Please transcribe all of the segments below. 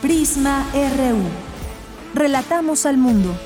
Prisma RU. Relatamos al mundo.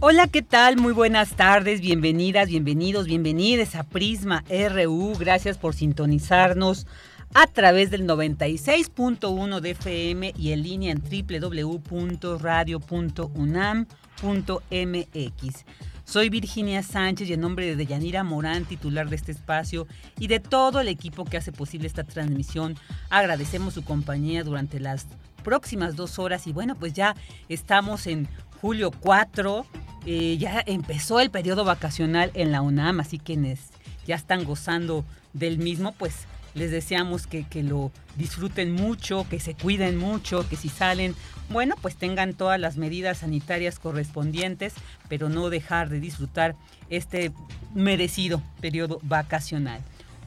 Hola, ¿qué tal? Muy buenas tardes, bienvenidas, bienvenidos, bienvenidas a Prisma RU. Gracias por sintonizarnos a través del 96.1 de FM y en línea en www.radio.unam.mx. Soy Virginia Sánchez y en nombre de Deyanira Morán, titular de este espacio, y de todo el equipo que hace posible esta transmisión, agradecemos su compañía durante las próximas dos horas y bueno, pues ya estamos en julio 4 eh, ya empezó el periodo vacacional en la UNAM, así quienes ya están gozando del mismo, pues les deseamos que, que, lo disfruten mucho, que se cuiden mucho, que si salen, bueno, pues tengan todas las medidas sanitarias correspondientes, pero no dejar de disfrutar este merecido periodo vacacional.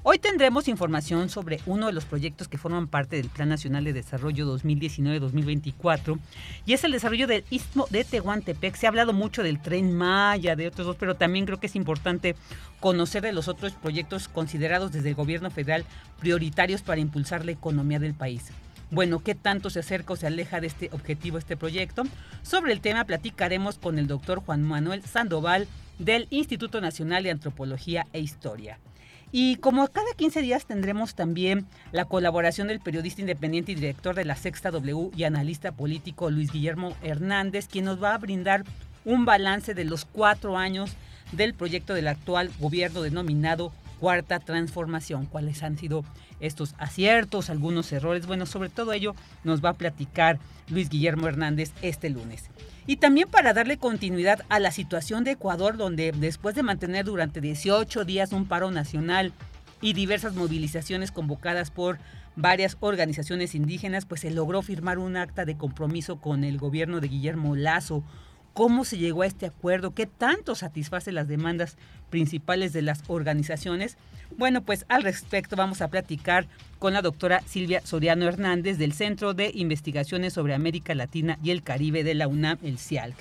Hoy tendremos información sobre uno de los proyectos que forman parte del Plan Nacional de Desarrollo 2019-2024 y es el desarrollo del Istmo de Tehuantepec. Se ha hablado mucho del Tren Maya, de otros dos, pero también creo que es importante conocer de los otros proyectos considerados desde el gobierno federal prioritarios para impulsar la economía del país. Bueno, ¿qué tanto se acerca o se aleja de este objetivo este proyecto? Sobre el tema platicaremos con el doctor Juan Manuel Sandoval del Instituto Nacional de Antropología e Historia. Y como cada 15 días tendremos también la colaboración del periodista independiente y director de la Sexta W y analista político Luis Guillermo Hernández, quien nos va a brindar un balance de los cuatro años del proyecto del actual gobierno denominado Cuarta Transformación. ¿Cuáles han sido estos aciertos, algunos errores? Bueno, sobre todo ello nos va a platicar Luis Guillermo Hernández este lunes. Y también para darle continuidad a la situación de Ecuador, donde después de mantener durante 18 días un paro nacional y diversas movilizaciones convocadas por varias organizaciones indígenas, pues se logró firmar un acta de compromiso con el gobierno de Guillermo Lazo. ¿Cómo se llegó a este acuerdo? ¿Qué tanto satisface las demandas principales de las organizaciones? Bueno, pues al respecto vamos a platicar con la doctora Silvia Soriano Hernández del Centro de Investigaciones sobre América Latina y el Caribe de la UNAM, el CIALC.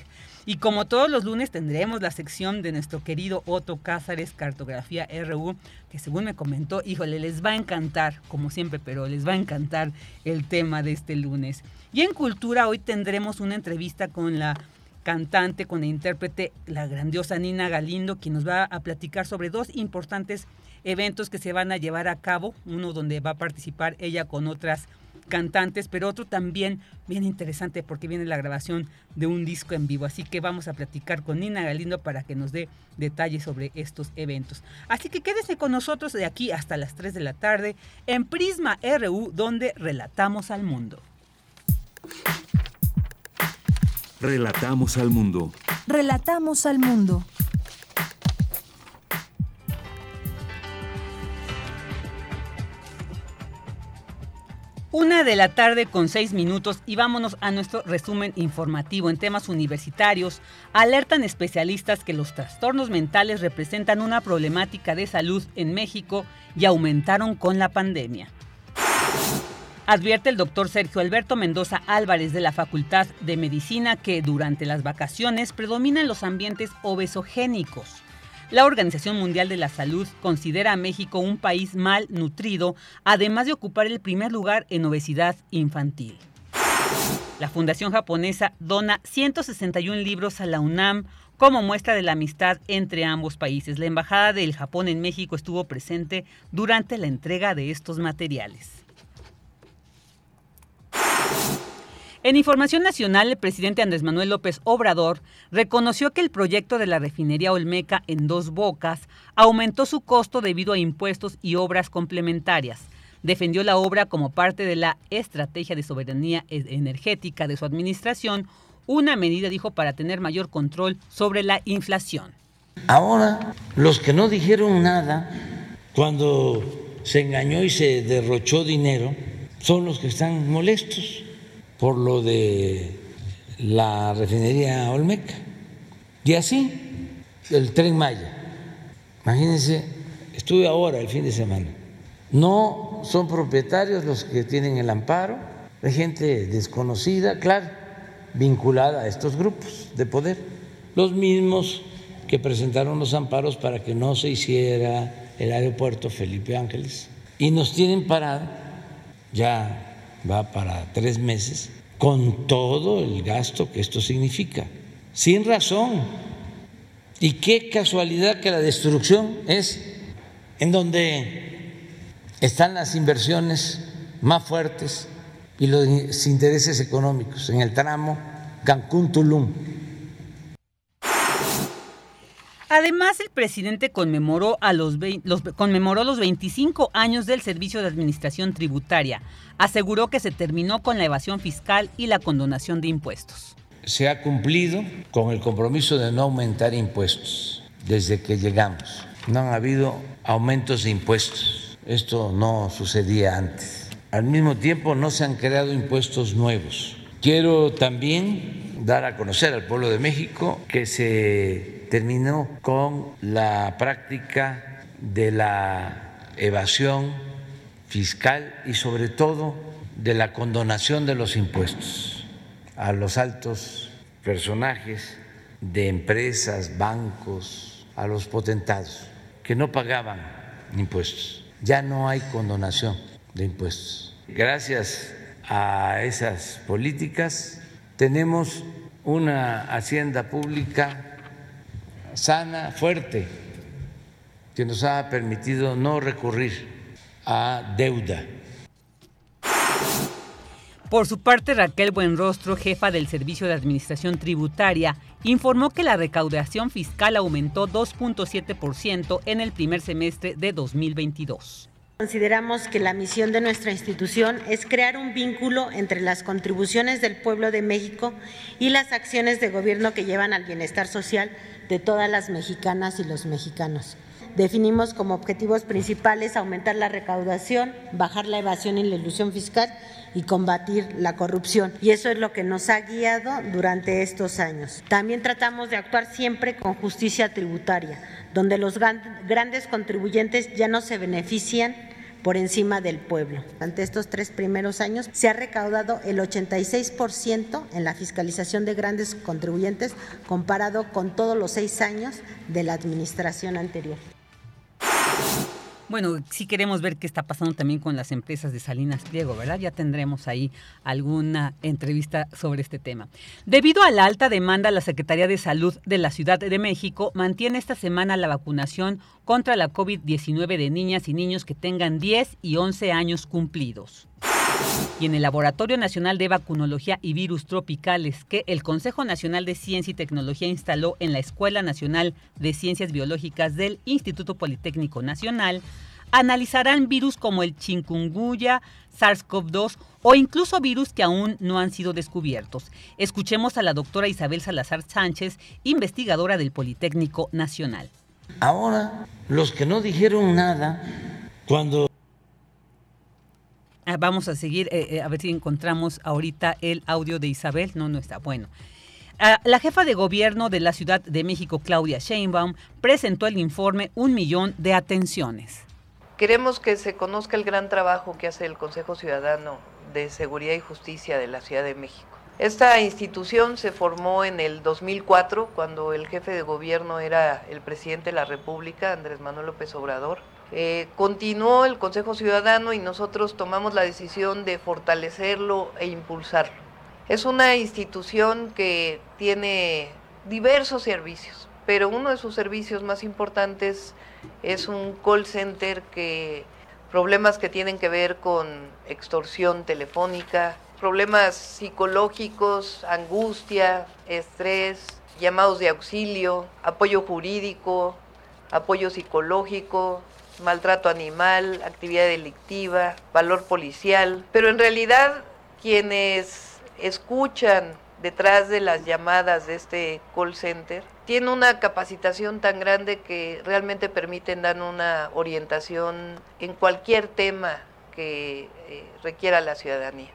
Y como todos los lunes tendremos la sección de nuestro querido Otto Cázares, Cartografía RU, que según me comentó, híjole, les va a encantar, como siempre, pero les va a encantar el tema de este lunes. Y en Cultura hoy tendremos una entrevista con la cantante, con la intérprete, la grandiosa Nina Galindo, quien nos va a platicar sobre dos importantes eventos que se van a llevar a cabo, uno donde va a participar ella con otras cantantes, pero otro también bien interesante porque viene la grabación de un disco en vivo. Así que vamos a platicar con Nina Galindo para que nos dé detalles sobre estos eventos. Así que quédese con nosotros de aquí hasta las 3 de la tarde en Prisma RU, donde relatamos al mundo. Relatamos al mundo. Relatamos al mundo. Una de la tarde con seis minutos y vámonos a nuestro resumen informativo en temas universitarios. Alertan especialistas que los trastornos mentales representan una problemática de salud en México y aumentaron con la pandemia. Advierte el doctor Sergio Alberto Mendoza Álvarez de la Facultad de Medicina que durante las vacaciones predominan los ambientes obesogénicos. La Organización Mundial de la Salud considera a México un país mal nutrido, además de ocupar el primer lugar en obesidad infantil. La Fundación Japonesa dona 161 libros a la UNAM como muestra de la amistad entre ambos países. La Embajada del Japón en México estuvo presente durante la entrega de estos materiales. En Información Nacional, el presidente Andrés Manuel López Obrador reconoció que el proyecto de la refinería Olmeca en dos bocas aumentó su costo debido a impuestos y obras complementarias. defendió la obra como parte de la estrategia de soberanía e-, energética de su administración, una medida, dijo, para tener mayor control sobre la inflación. Ahora, los que no dijeron nada cuando se engañó y se derrochó dinero son los que están molestos por lo de la refinería Olmeca. Y así, el tren Maya. Imagínense, estuve ahora el fin de semana. No son propietarios los que tienen el amparo, hay gente desconocida, claro, vinculada a estos grupos de poder, los mismos que presentaron los amparos para que no se hiciera el aeropuerto Felipe Ángeles. Y nos tienen parado, ya va para tres meses, con todo el gasto que esto significa, sin razón. Y qué casualidad que la destrucción es en donde están las inversiones más fuertes y los intereses económicos, en el tramo Cancún-Tulum. Además, el presidente conmemoró, a los, conmemoró los 25 años del Servicio de Administración Tributaria. Aseguró que se terminó con la evasión fiscal y la condonación de impuestos. Se ha cumplido con el compromiso de no aumentar impuestos desde que llegamos. No han habido aumentos de impuestos. Esto no sucedía antes. Al mismo tiempo, no se han creado impuestos nuevos. Quiero también dar a conocer al pueblo de México que se terminó con la práctica de la evasión fiscal y sobre todo de la condonación de los impuestos a los altos personajes de empresas, bancos, a los potentados que no pagaban impuestos. Ya no hay condonación de impuestos. Gracias a esas políticas tenemos una hacienda pública sana, fuerte, que nos ha permitido no recurrir a deuda. Por su parte, Raquel Buenrostro, jefa del Servicio de Administración Tributaria, informó que la recaudación fiscal aumentó 2.7% en el primer semestre de 2022. Consideramos que la misión de nuestra institución es crear un vínculo entre las contribuciones del pueblo de México y las acciones de gobierno que llevan al bienestar social de todas las mexicanas y los mexicanos. Definimos como objetivos principales aumentar la recaudación, bajar la evasión y la ilusión fiscal y combatir la corrupción. Y eso es lo que nos ha guiado durante estos años. También tratamos de actuar siempre con justicia tributaria, donde los grandes contribuyentes ya no se benefician por encima del pueblo. Ante estos tres primeros años se ha recaudado el 86% en la fiscalización de grandes contribuyentes comparado con todos los seis años de la administración anterior. Bueno, sí queremos ver qué está pasando también con las empresas de Salinas Pliego, ¿verdad? Ya tendremos ahí alguna entrevista sobre este tema. Debido a la alta demanda, la Secretaría de Salud de la Ciudad de México mantiene esta semana la vacunación contra la COVID-19 de niñas y niños que tengan 10 y 11 años cumplidos y en el Laboratorio Nacional de Vacunología y Virus Tropicales que el Consejo Nacional de Ciencia y Tecnología instaló en la Escuela Nacional de Ciencias Biológicas del Instituto Politécnico Nacional, analizarán virus como el chikungunya, SARS-CoV-2 o incluso virus que aún no han sido descubiertos. Escuchemos a la doctora Isabel Salazar Sánchez, investigadora del Politécnico Nacional. Ahora, los que no dijeron nada cuando vamos a seguir, eh, eh, a ver si encontramos ahorita el audio de Isabel. No, no está bueno. Ah, la jefa de gobierno de la Ciudad de México, Claudia Sheinbaum, presentó el informe Un Millón de Atenciones. Queremos que se conozca el gran trabajo que hace el Consejo Ciudadano de Seguridad y Justicia de la Ciudad de México. Esta institución se formó en el 2004, cuando el jefe de gobierno era el presidente de la República, Andrés Manuel López Obrador. Eh, continuó el Consejo Ciudadano y nosotros tomamos la decisión de fortalecerlo e impulsarlo. Es una institución que tiene diversos servicios, pero uno de sus servicios más importantes es un call center que problemas que tienen que ver con extorsión telefónica, problemas psicológicos, angustia, estrés, llamados de auxilio, apoyo jurídico, apoyo psicológico, maltrato animal, actividad delictiva, valor policial, pero en realidad quienes escuchan detrás de las llamadas de este call center tienen una capacitación tan grande que realmente permiten dar una orientación en cualquier tema que eh, requiera la ciudadanía.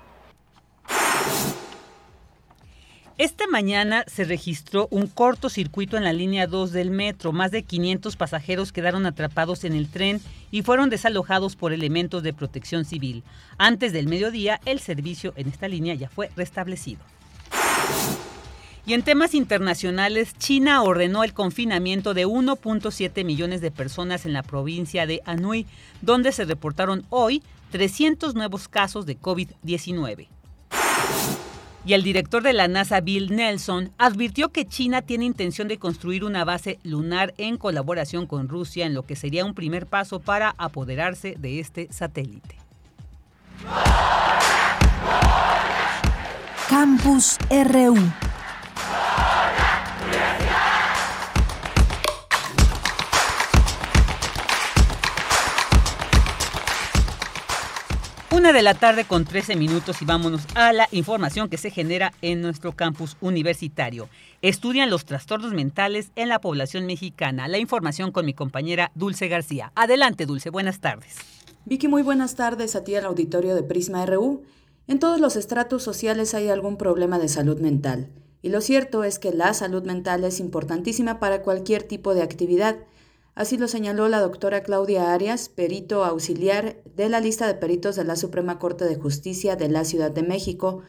Esta mañana se registró un cortocircuito en la línea 2 del metro. Más de 500 pasajeros quedaron atrapados en el tren y fueron desalojados por elementos de protección civil. Antes del mediodía, el servicio en esta línea ya fue restablecido. Y en temas internacionales, China ordenó el confinamiento de 1.7 millones de personas en la provincia de Anhui, donde se reportaron hoy 300 nuevos casos de COVID-19. Y el director de la NASA, Bill Nelson, advirtió que China tiene intención de construir una base lunar en colaboración con Rusia, en lo que sería un primer paso para apoderarse de este satélite. Campus RU Una de la tarde con 13 minutos y vámonos a la información que se genera en nuestro campus universitario. Estudian los trastornos mentales en la población mexicana. La información con mi compañera Dulce García. Adelante, Dulce, buenas tardes. Vicky, muy buenas tardes a ti al auditorio de Prisma RU. En todos los estratos sociales hay algún problema de salud mental. Y lo cierto es que la salud mental es importantísima para cualquier tipo de actividad Así lo señaló la doctora Claudia Arias, perito auxiliar de la lista de peritos de la Suprema Corte de Justicia de la Ciudad de México,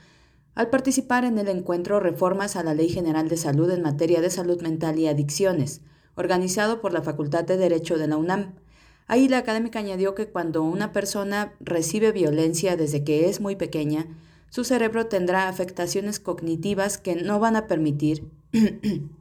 al participar en el encuentro Reformas a la Ley General de Salud en materia de salud mental y adicciones, organizado por la Facultad de Derecho de la UNAM. Ahí la académica añadió que cuando una persona recibe violencia desde que es muy pequeña, su cerebro tendrá afectaciones cognitivas que no van a permitir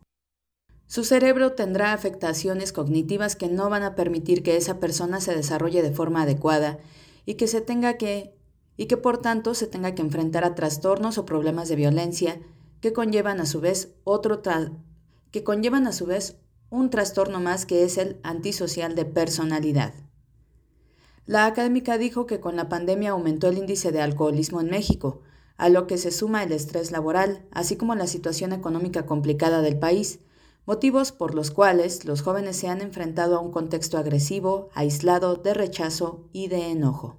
Su cerebro tendrá afectaciones cognitivas que no van a permitir que esa persona se desarrolle de forma adecuada y que se tenga que y que por tanto se tenga que enfrentar a trastornos o problemas de violencia que conllevan a su vez otro que conllevan a su vez un trastorno más que es el antisocial de personalidad. La académica dijo que con la pandemia aumentó el índice de alcoholismo en México, a lo que se suma el estrés laboral, así como la situación económica complicada del país, motivos por los cuales los jóvenes se han enfrentado a un contexto agresivo, aislado, de rechazo y de enojo.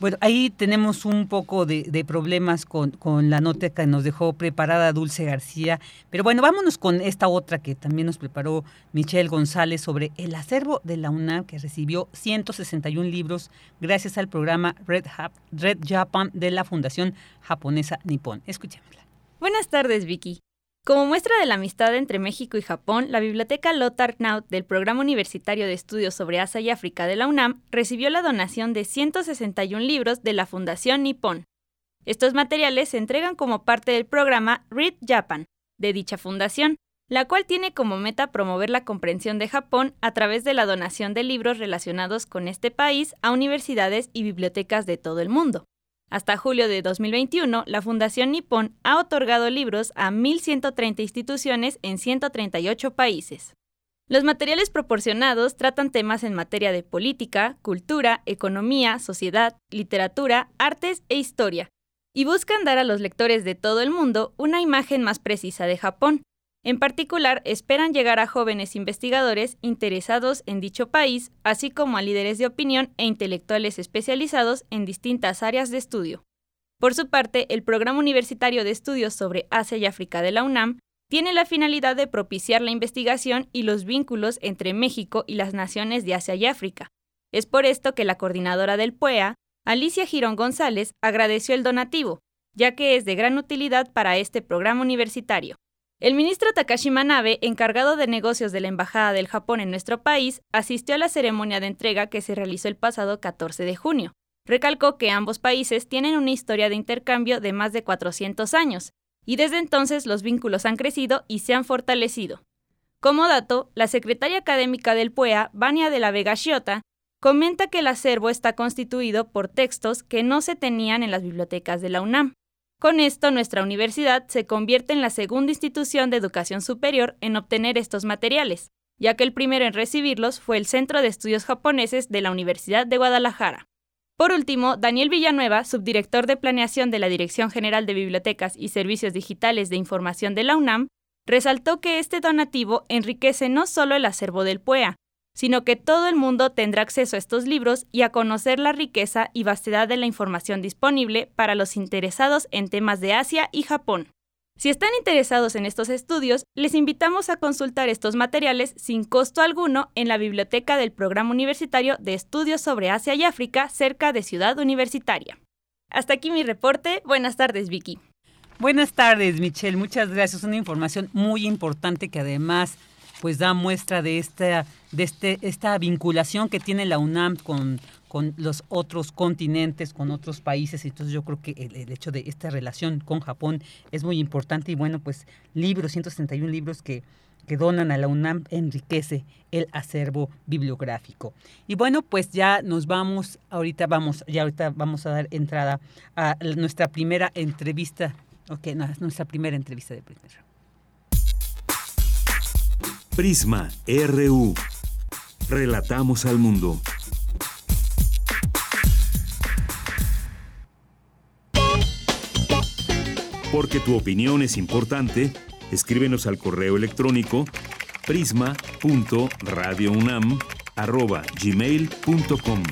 Bueno, ahí tenemos un poco de, problemas con, con, la nota que nos dejó preparada Dulce García. Pero bueno, vámonos con esta otra que también nos preparó Michelle González sobre el acervo de la UNAM que recibió 161 libros gracias al programa Red, Red Japan de la Fundación Japonesa Nippon. Escuchémosla. Buenas tardes, Vicky. Como muestra de la amistad entre México y Japón, la Biblioteca Lothar Knaut del Programa Universitario de Estudios sobre Asia y África de la UNAM recibió la donación de 161 libros de la Fundación Nippon. Estos materiales se entregan como parte del programa Read Japan de dicha fundación, la cual tiene como meta promover la comprensión de Japón a través de la donación de libros relacionados con este país a universidades y bibliotecas de todo el mundo. Hasta julio de 2021, la Fundación Nippon ha otorgado libros a 1.130 instituciones en 138 países. Los materiales proporcionados tratan temas en materia de política, cultura, economía, sociedad, literatura, artes e historia, y buscan dar a los lectores de todo el mundo una imagen más precisa de Japón, en particular, esperan llegar a jóvenes investigadores interesados en dicho país, así como a líderes de opinión e intelectuales especializados en distintas áreas de estudio. Por su parte, el Programa Universitario de Estudios sobre Asia y África de la UNAM tiene la finalidad de propiciar la investigación y los vínculos entre México y las naciones de Asia y África. Es por esto que la coordinadora del PUEA, Alicia Girón González, agradeció el donativo, ya que es de gran utilidad para este programa universitario. El ministro Takashi Manabe, encargado de negocios de la Embajada del Japón en nuestro país, asistió a la ceremonia de entrega que se realizó el pasado 14 de junio. Recalcó que ambos países tienen una historia de intercambio de más de 400 años, y desde entonces los vínculos han crecido y se han fortalecido. Como dato, la secretaria académica del PUEA, Vania de la Vega Shiota, comenta que el acervo está constituido por textos que no se tenían en las bibliotecas de la UNAM. Con esto, nuestra universidad se convierte en la segunda institución de educación superior en obtener estos materiales. ya que el primero en recibirlos fue el Centro de Estudios Japoneses de la Universidad de Guadalajara. Por último, Daniel Villanueva, subdirector de planeación de la Dirección General de Bibliotecas y Servicios Digitales de Información de la UNAM, resaltó que este donativo enriquece no solo el acervo del PUEA, sino que todo el mundo tendrá acceso a estos libros y a conocer la riqueza y vastedad de la información disponible para los interesados en temas de Asia y Japón. Si están interesados en estos estudios, les invitamos a consultar estos materiales sin costo alguno en la biblioteca del Programa Universitario de Estudios sobre Asia y África cerca de Ciudad Universitaria. Hasta aquí mi reporte. Buenas tardes, Vicky. Buenas tardes, Michelle. Muchas gracias. Una información muy importante que además pues da muestra de esta, de este, esta vinculación que tiene la UNAM con, con los otros continentes, con otros países. Entonces yo creo que el, hecho de esta relación con Japón es muy importante y bueno, pues libros, 161 libros que, que donan a la UNAM enriquece el acervo bibliográfico. Y bueno, pues ya nos vamos, ahorita vamos, ya ahorita vamos a dar entrada a nuestra primera entrevista, ok, nuestra primera entrevista de primero. Prisma RU. Relatamos al mundo. Porque tu opinión es importante, escríbenos al correo electrónico prisma.radiounam@gmail.com.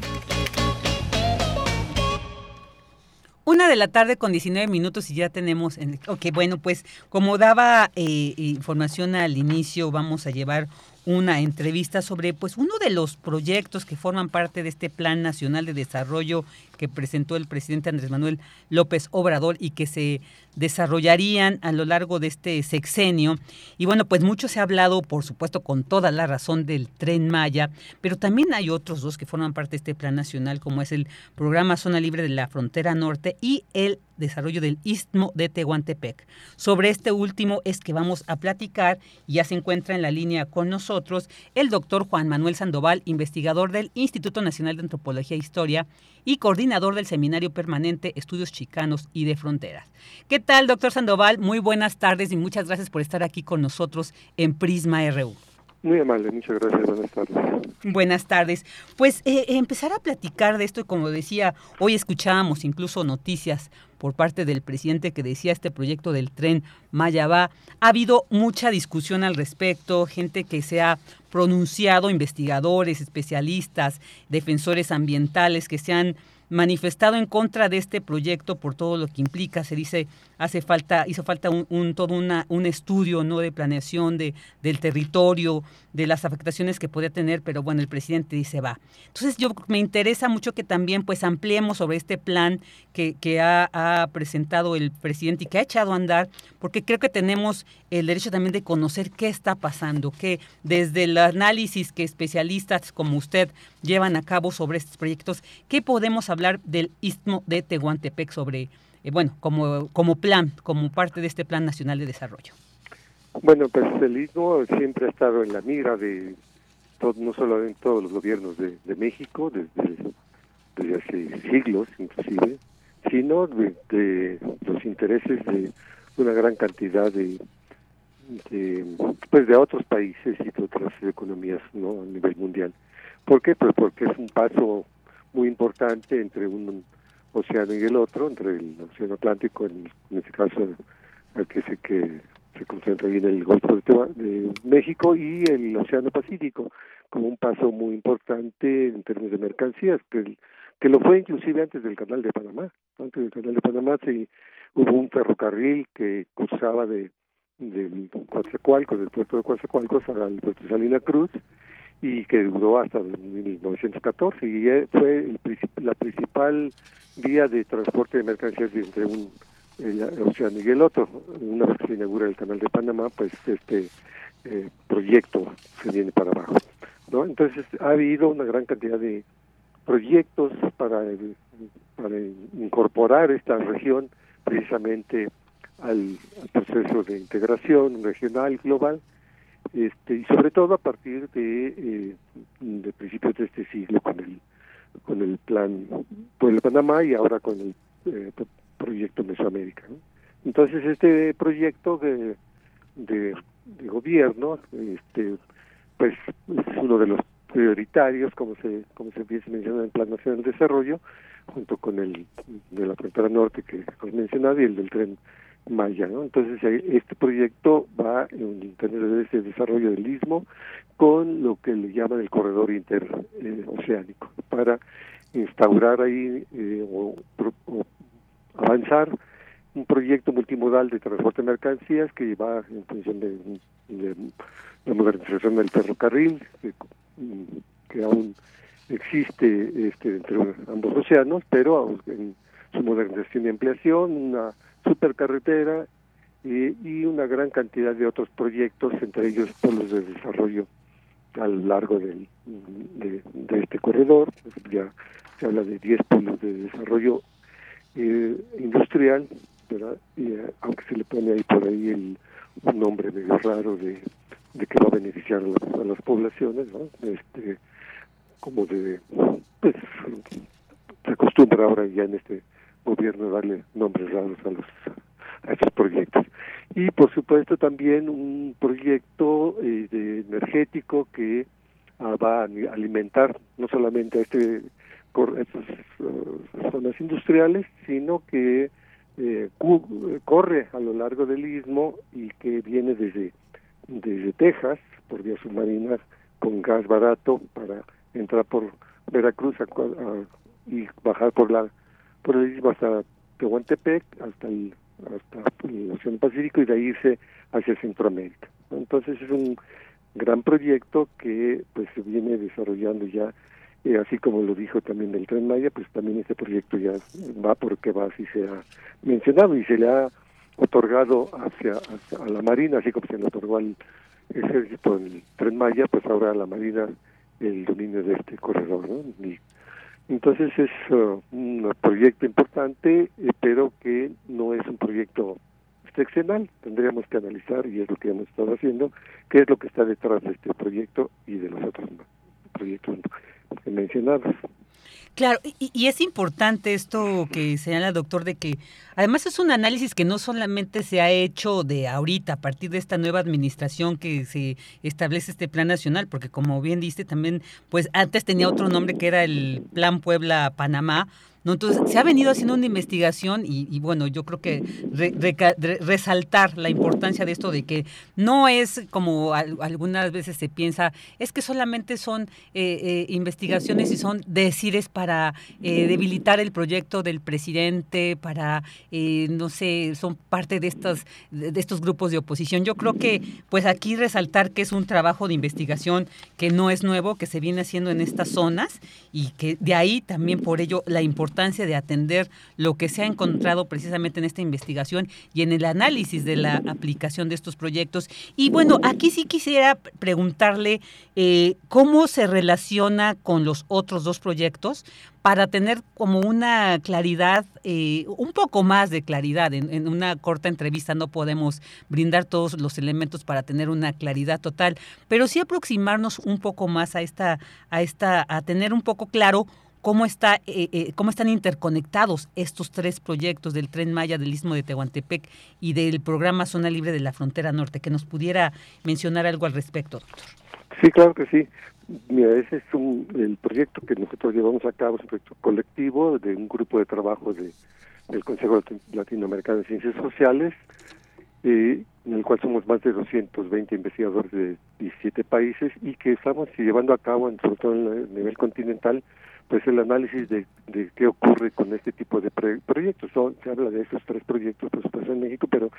Una de la tarde con 19 minutos y ya tenemos, ok, bueno, pues como daba eh, información al inicio, vamos a llevar una entrevista sobre pues uno de los proyectos que forman parte de este Plan Nacional de Desarrollo que presentó el presidente Andrés Manuel López Obrador y que se desarrollarían a lo largo de este sexenio. Y bueno, pues mucho se ha hablado, por supuesto, con toda la razón del tren Maya, pero también hay otros dos que forman parte de este plan nacional, como es el programa Zona Libre de la Frontera Norte y el desarrollo del Istmo de Tehuantepec. Sobre este último es que vamos a platicar ya se encuentra en la línea con nosotros el doctor Juan Manuel Sandoval, investigador del Instituto Nacional de Antropología e Historia y coordinador del Seminario Permanente Estudios Chicanos y de Fronteras. ¿Qué tal, doctor Sandoval? Muy buenas tardes y muchas gracias por estar aquí con nosotros en Prisma RU. Muy amable, muchas gracias, buenas tardes. Buenas tardes. Pues eh, empezar a platicar de esto, y como decía, hoy escuchábamos incluso noticias por parte del presidente que decía este proyecto del tren Maya va. Ha habido mucha discusión al respecto, gente que se ha pronunciado, investigadores, especialistas, defensores ambientales que se han manifestado en contra de este proyecto por todo lo que implica. Se dice hace falta, hizo falta un, todo una, un estudio ¿no? de planeación de, del territorio, de las afectaciones que podría tener, pero bueno, el presidente dice va. Entonces yo me interesa mucho que también pues ampliemos sobre este plan que, que ha, ha, presentado el presidente y que ha echado a andar, porque creo que tenemos el derecho también de conocer qué está pasando, que desde el análisis que especialistas como usted llevan a cabo sobre estos proyectos, ¿qué podemos hablar del istmo de Tehuantepec sobre eh, bueno, como, como plan, como parte de este Plan Nacional de Desarrollo? Bueno, pues el Istmo siempre ha estado en la mira de, todo, no solo en todos los gobiernos de, México, desde, hace siglos inclusive, sino de, los intereses de una gran cantidad de, pues de otros países y de otras economías no a nivel mundial. ¿Por qué? Pues porque es un paso muy importante entre un océano y el otro, entre el océano Atlántico, en, este caso el que se, concentra ahí en el Golfo de, México, y el océano Pacífico, como un paso muy importante en términos de mercancías, que, que lo fue inclusive antes del Canal de Panamá. Antes del Canal de Panamá se, hubo un ferrocarril que cruzaba de del del puerto de Coatzacoalcos al puerto de Salina Cruz, y que duró hasta 1914 y eh, fue el, la principal vía de transporte de mercancías entre un el, océano y el otro. Una vez que se inaugura el canal de Panamá, pues este eh, proyecto se viene para abajo. ¿no? Entonces ha habido una gran cantidad de proyectos para, para incorporar esta región precisamente al proceso de integración regional global este, y sobre todo a partir de, eh, de principios de este siglo con el con el plan el Panamá y ahora con el eh, proyecto Mesoamérica. Entonces este proyecto de, de, gobierno este, pues es uno de los prioritarios, como se como se menciona en el Plan Nacional de Desarrollo, junto con el de la frontera norte que has mencionado y el del tren Maya, ¿no? Entonces este proyecto va en tener ese desarrollo del istmo con lo que le llaman el corredor interoceánico para instaurar ahí eh, o, avanzar un proyecto multimodal de transporte de mercancías que va en función de, la modernización del ferrocarril que, que aún existe este, entre ambos océanos, pero en su modernización y ampliación, una supercarretera y una gran cantidad de otros proyectos, entre ellos polos de desarrollo a lo largo del, de, este corredor. Ya se habla de 10 polos de desarrollo eh, industrial, Y, eh, aunque se le pone ahí por ahí el, un nombre medio raro de, que va a beneficiar a, las poblaciones, ¿no? este, como de, pues, se acostumbra ahora ya en este gobierno darle nombres raros a los a estos proyectos. Y por supuesto también un proyecto eh, de energético que ah, va a alimentar no solamente a este estas uh, zonas industriales sino que eh, corre a lo largo del istmo y que viene desde desde Texas por vía submarina con gas barato para entrar por Veracruz y bajar por la por istmo hasta Tehuantepec, hasta el hasta el Océano Pacífico y de ahí irse hacia Centroamérica. Entonces es un gran proyecto que pues se viene desarrollando ya, eh, así como lo dijo también el Tren Maya, pues también este proyecto ya va porque va, así se ha mencionado y se le ha otorgado hacia, a la Marina, así como se le otorgó al ejército el Tren Maya, pues ahora a la Marina el dominio de este corredor. ¿no? Entonces es uh, un proyecto importante, eh, pero que no es un proyecto excepcional. Tendríamos que analizar, y es lo que hemos estado haciendo, qué es lo que está detrás de este proyecto y de los otros proyectos mencionados. Claro, y, es importante esto que señala doctor de que además es un análisis que no solamente se ha hecho de ahorita, a partir de esta nueva administración que se establece este plan nacional, porque como bien diste también, pues antes tenía otro nombre que era el Plan Puebla-Panamá, entonces, se ha venido haciendo una investigación y, bueno, yo creo que resaltar la importancia de esto de que no es como algunas veces se piensa, es que solamente son eh, eh, investigaciones y son decires para eh, debilitar el proyecto del presidente, para, no sé, son parte de, estas, de estos grupos de oposición. Yo creo que, pues aquí resaltar que es un trabajo de investigación que no es nuevo, que se viene haciendo en estas zonas y que de ahí también por ello la importancia de atender lo que se ha encontrado precisamente en esta investigación y en el análisis de la aplicación de estos proyectos. Y bueno, aquí sí quisiera preguntarle eh, cómo se relaciona con los otros dos proyectos para tener como una claridad, eh, un poco más de claridad. En, en, una corta entrevista no podemos brindar todos los elementos para tener una claridad total, pero sí aproximarnos un poco más a esta, a esta, a tener un poco claro cómo, está, eh, eh, cómo están interconectados estos tres proyectos del Tren Maya del Istmo de Tehuantepec y del programa Zona Libre de la Frontera Norte, que nos pudiera mencionar algo al respecto, doctor. Sí, claro que sí. Mira, ese es un, el proyecto que nosotros llevamos a cabo, es un proyecto colectivo de un grupo de trabajo de, del Consejo Latinoamericano de Ciencias Sociales, eh, en el cual somos más de 220 investigadores de 17 países y que estamos llevando a cabo, en, sobre todo a nivel continental, pues el análisis de, de qué ocurre con este tipo de proyectos. se habla de esos tres proyectos, por supuesto, en México, pero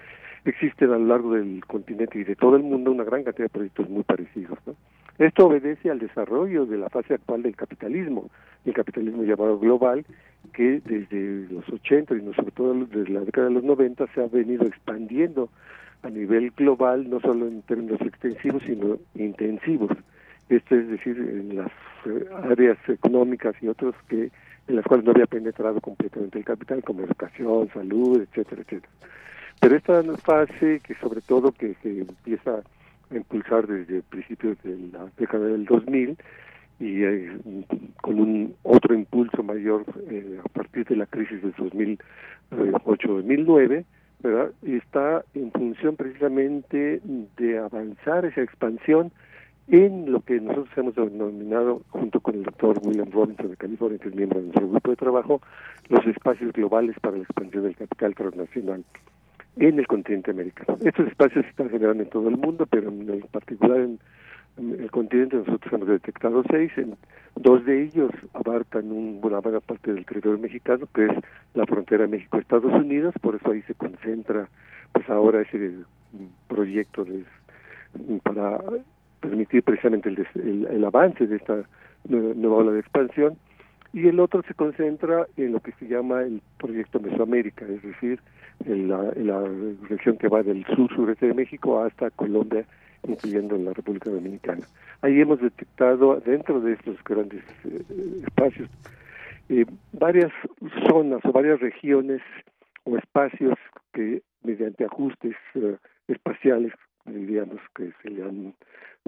existen a lo largo del continente y de todo el mundo una gran cantidad de proyectos muy parecidos. ¿no? Esto obedece al desarrollo de la fase actual del capitalismo, el capitalismo llamado global, que desde los 80 y sobre todo desde la década de los 90 se ha venido expandiendo a nivel global, no solo en términos extensivos, sino intensivos esto es decir, en las eh, áreas económicas y otros que en las cuales no había penetrado completamente el capital, como educación, salud, etcétera, etcétera. Pero esta fase que sobre todo que se empieza a impulsar desde principios de la década del 2000 y eh, con un otro impulso mayor eh, a partir de la crisis del 2008-2009, ¿verdad? está en función precisamente de avanzar esa expansión en lo que nosotros hemos denominado, junto con el doctor William Robinson de California, que es miembro de nuestro grupo de trabajo, los espacios globales para la expansión del capital transnacional en el continente americano. Estos espacios se están generando en todo el mundo, pero en particular en, el continente nosotros hemos detectado seis, en, dos de ellos abarcan un, una buena parte del territorio mexicano, que es la frontera México-Estados Unidos, por eso ahí se concentra pues ahora ese proyecto de, para permitir precisamente el, el, avance de esta nueva, ola de expansión y el otro se concentra en lo que se llama el proyecto Mesoamérica, es decir, en la, región que va del sur-sureste de México hasta Colombia, incluyendo la República Dominicana. Ahí hemos detectado dentro de estos grandes eh, espacios eh, varias zonas o varias regiones o espacios que mediante ajustes eh, espaciales, diríamos que se le han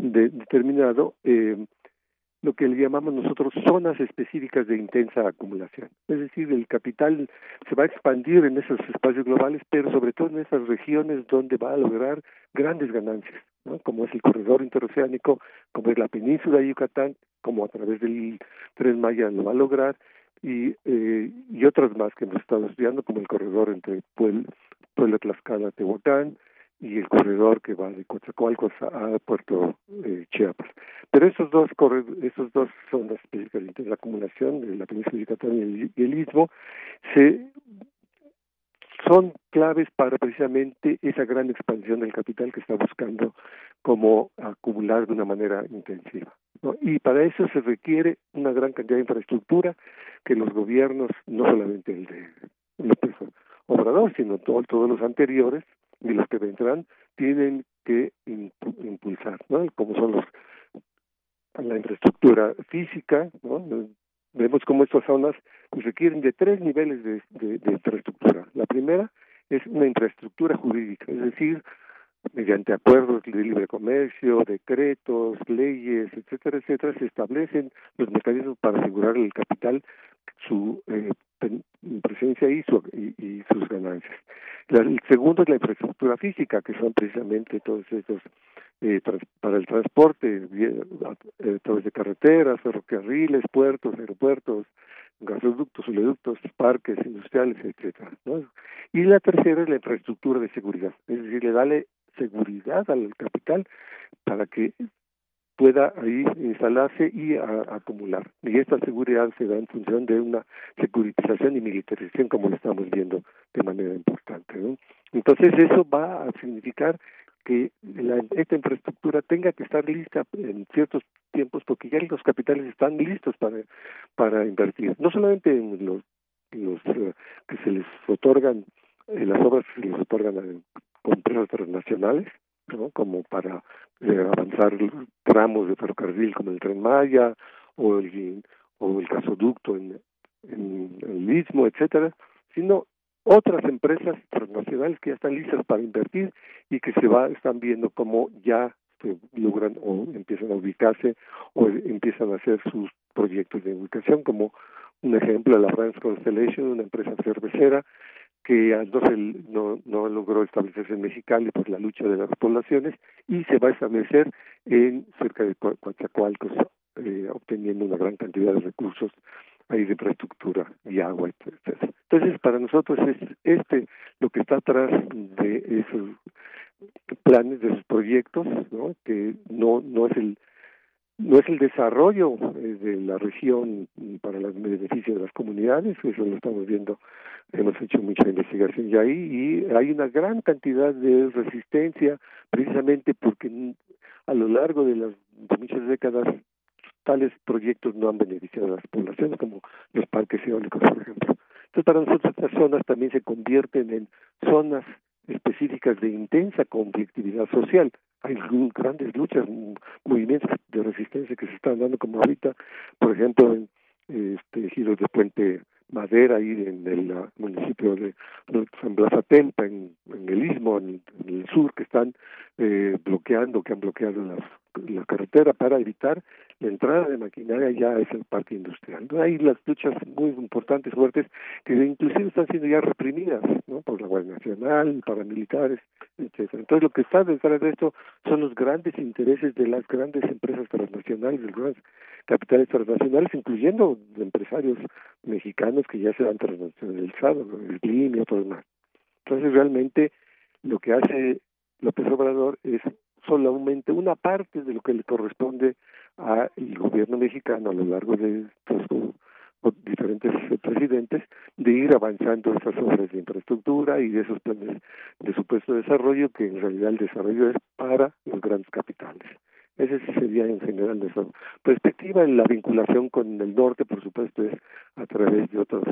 determinado, eh, lo que le llamamos nosotros zonas específicas de intensa acumulación. Es decir, el capital se va a expandir en esos espacios globales, pero sobre todo en esas regiones donde va a lograr grandes ganancias, ¿no? como es el corredor interoceánico, como es la península de Yucatán, como a través del Tren Maya lo va a lograr, y, eh, y otras más que hemos estado estudiando, como el corredor entre Puebla, Puebla Tlaxcala, Tehuacán, y el corredor que va de Coatzacoalcos a Puerto eh, Chiapas. Pero esos dos esos dos zonas específicas de la acumulación de la península de Yucatán y el, Istmo se son claves para precisamente esa gran expansión del capital que está buscando como acumular de una manera intensiva. Y para eso se requiere una gran cantidad de infraestructura que los gobiernos, no solamente el de López Obrador, sino todos los anteriores, y los que vendrán tienen que impulsar, ¿no? Como son los la infraestructura física, ¿no? Vemos cómo estas zonas pues, requieren de tres niveles de, de, infraestructura. La primera es una infraestructura jurídica, es decir, mediante acuerdos de libre comercio, decretos, leyes, etcétera, etcétera, se establecen los mecanismos para asegurar el capital su eh, presencia y, y, sus ganancias. el segundo es la infraestructura física, que son precisamente todos estos eh, para el transporte a, través de carreteras, ferrocarriles, puertos, aeropuertos, gasoductos, oleoductos, parques industriales, etcétera. Y la tercera es la infraestructura de seguridad, es decir, le da seguridad al capital para que pueda ahí instalarse y acumular. Y esta seguridad se da en función de una securitización y militarización como lo estamos viendo de manera importante. Entonces eso va a significar que esta infraestructura tenga que estar lista en ciertos tiempos porque ya los capitales están listos para, para invertir. No solamente en los, eh, que se les otorgan, en las obras que se les otorgan a empresas transnacionales, ¿no? como para eh, avanzar tramos de ferrocarril como el Tren Maya o el, o el gasoducto en, en el Istmo, etcétera, sino otras empresas transnacionales que ya están listas para invertir y que se va están viendo cómo ya logran o empiezan a ubicarse o empiezan a hacer sus proyectos de ubicación como un ejemplo la France Constellation una empresa cervecera que no, no, logró establecerse en Mexicali por la lucha de las poblaciones y se va a establecer en cerca de Coatzacoalcos, eh, obteniendo una gran cantidad de recursos ahí de infraestructura y agua, etc. Entonces, para nosotros es este lo que está atrás de esos planes, de esos proyectos, ¿no? que no, no es el no es el desarrollo eh, de la región para el beneficio de las comunidades, eso lo estamos viendo, hemos hecho mucha investigación ya ahí y hay una gran cantidad de resistencia precisamente porque a lo largo de las muchas décadas tales proyectos no han beneficiado a las poblaciones como los parques eólicos, por ejemplo. Entonces para nosotros estas zonas también se convierten en zonas específicas de intensa conflictividad social. Hay grandes luchas, movimientos de resistencia que se están dando como ahorita, por ejemplo, en este giros de Puente Madera, ahí en el municipio de San Blas en, en el Istmo, en, el sur sur que están eh, bloqueando, que han bloqueado las, la carretera para evitar la entrada de maquinaria ya es el parque industrial. Hay las luchas muy importantes, fuertes, que inclusive están siendo ya reprimidas ¿no? por la Guardia Nacional, paramilitares, etcétera. Entonces lo que está detrás de esto son los grandes intereses de las grandes empresas transnacionales, de los grandes capitales transnacionales, incluyendo empresarios mexicanos que ya se han transnacionalizado, el GLIM y otros más. Entonces realmente lo que hace López Obrador es solamente una parte de lo que le corresponde al gobierno mexicano a lo largo de estos diferentes presidentes de ir avanzando esas obras de infraestructura y de esos planes de supuesto desarrollo que en realidad el desarrollo es para los grandes capitales. Ese sería en general nuestra perspectiva. La vinculación con el norte, por supuesto, es a través de otras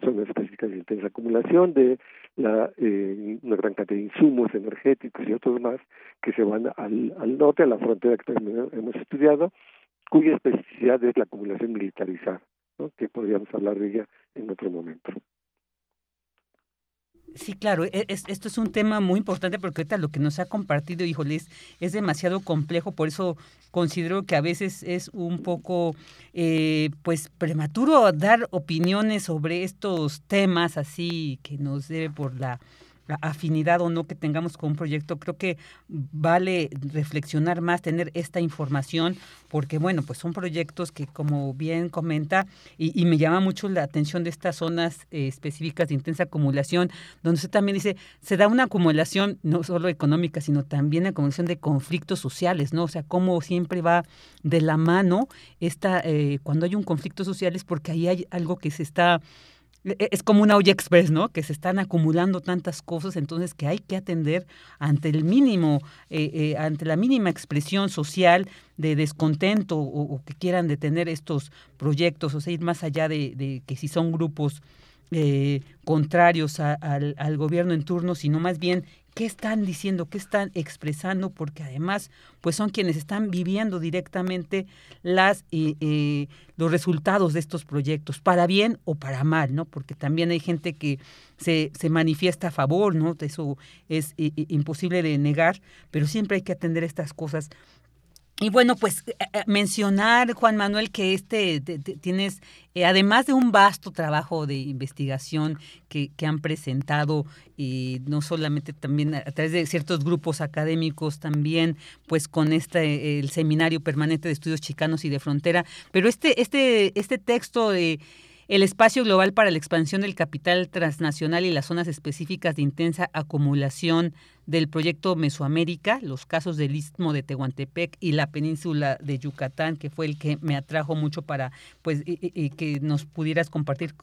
zonas específicas de intensa acumulación, de la, eh, una gran cantidad de insumos energéticos y otros más que se van al, al norte, a la frontera que también hemos estudiado, cuya especificidad es la acumulación militarizada, ¿no? que podríamos hablar de ella en otro momento. Sí, claro, e, esto es un tema muy importante porque ahorita lo que nos ha compartido, híjoles, es demasiado complejo, por eso considero que a veces es un poco, eh, pues, prematuro dar opiniones sobre estos temas así que nos debe por la afinidad o no que tengamos con un proyecto, creo que vale reflexionar más, tener esta información, porque bueno, pues son proyectos que como bien comenta, y, me llama mucho la atención de estas zonas eh, específicas de intensa acumulación, donde usted también dice, se da una acumulación no solo económica, sino también acumulación de conflictos sociales, ¿no? O sea, cómo siempre va de la mano esta, eh, cuando hay un conflicto social es porque ahí hay algo que se está es como una olla express, ¿no? Que se están acumulando tantas cosas, entonces que hay que atender ante el mínimo, eh, eh, ante la mínima expresión social de descontento o, que quieran detener estos proyectos, o sea, ir más allá de, que si son grupos eh, contrarios al, al, gobierno en turno, sino más bien qué están diciendo, qué están expresando, porque además, pues son quienes están viviendo directamente eh, eh, los resultados de estos proyectos, para bien o para mal, ¿no? Porque también hay gente que se, se manifiesta a favor, ¿no? Eso es imposible de negar, pero siempre hay que atender estas cosas y bueno, pues eh, eh, mencionar, Juan Manuel, que este tienes, eh, además de un vasto trabajo de investigación que, que han presentado, y no solamente también a, través de ciertos grupos académicos, también pues con este el Seminario Permanente de Estudios Chicanos y de Frontera, pero este, este, este texto de el espacio global para la expansión del capital transnacional y las zonas específicas de intensa acumulación del proyecto Mesoamérica, los casos del Istmo de Tehuantepec y la península de Yucatán, que fue el que me atrajo mucho para pues y, que nos pudieras compartir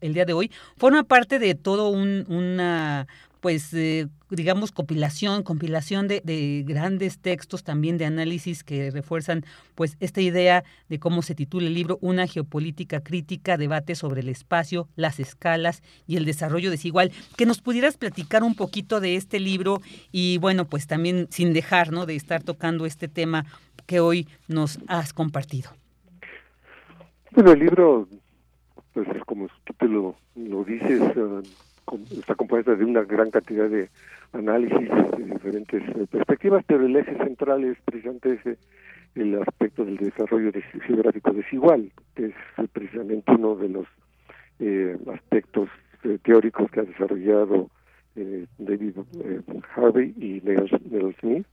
el día de hoy, forma parte de todo un, una pues eh, digamos compilación, compilación de, de, grandes textos también de análisis que refuerzan pues esta idea de cómo se titula el libro Una geopolítica crítica, debate sobre el espacio, las escalas y el desarrollo desigual. Que nos pudieras platicar un poquito de este libro y bueno, pues también sin dejar ¿no? de estar tocando este tema que hoy nos has compartido. Bueno, el libro, pues como su título lo dices, uh, está compuesta de una gran cantidad de análisis de diferentes eh, perspectivas, pero el eje central es precisamente ese, el aspecto del desarrollo geográfico desigual, que es precisamente uno de los eh, aspectos eh, teóricos que ha desarrollado David Harvey y Neil Smith,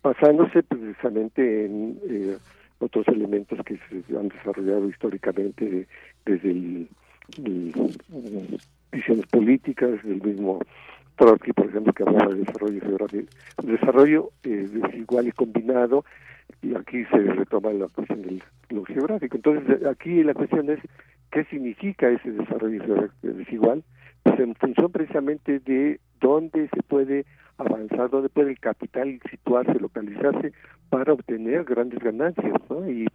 basándose precisamente en otros elementos que se han desarrollado históricamente desde el visiones políticas, del mismo Trotsky, por ejemplo, que hablaba de desarrollo geográfico, desarrollo eh, desigual y combinado, y aquí se retoma la cuestión del lo geográfico. Entonces, aquí la cuestión es, ¿qué significa ese desarrollo desigual? Pues en función precisamente de dónde se puede avanzar, dónde puede el capital situarse, localizarse para obtener grandes ganancias, ¿no? Y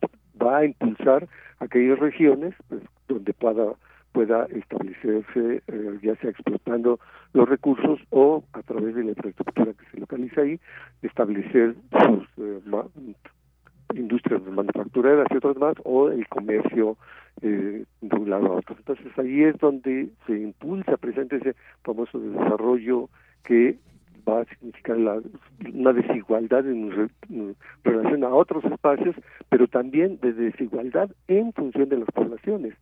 va a impulsar aquellas regiones pues, donde pueda pueda establecerse, eh, ya sea explotando los recursos o a través de la infraestructura que se localiza ahí, establecer sus eh, industrias manufactureras y otras más, o el comercio eh, de un lado a otro. Entonces ahí es donde se impulsa presente ese famoso desarrollo que va a significar una desigualdad en, relación a otros espacios, pero también de desigualdad en función de las poblaciones.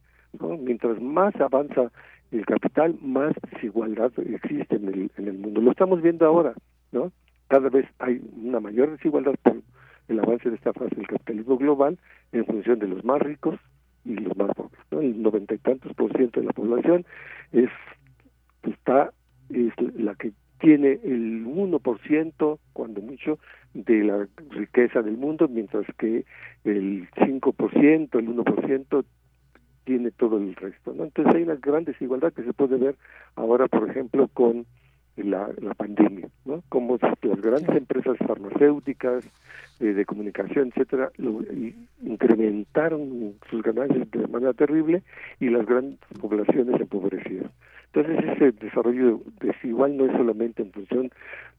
Mientras más avanza el capital, más desigualdad existe en el, en el mundo. Lo estamos viendo ahora, ¿no? Cada vez hay una mayor desigualdad por el avance de esta fase del capitalismo global en función de los más ricos y los más pobres. ¿no? El noventa y tantos por ciento de la población es está es la que tiene el 1%, cuando mucho, de la riqueza del mundo, mientras que el 5%, el 1% tiene todo el resto. ¿no? Entonces hay una gran desigualdad que se puede ver ahora, por ejemplo, con la, la pandemia, ¿no? Como las grandes empresas farmacéuticas, eh, de comunicación, etcétera, lo, incrementaron sus ganancias de manera terrible y las grandes poblaciones empobrecieron. Entonces ese desarrollo desigual no es solamente en función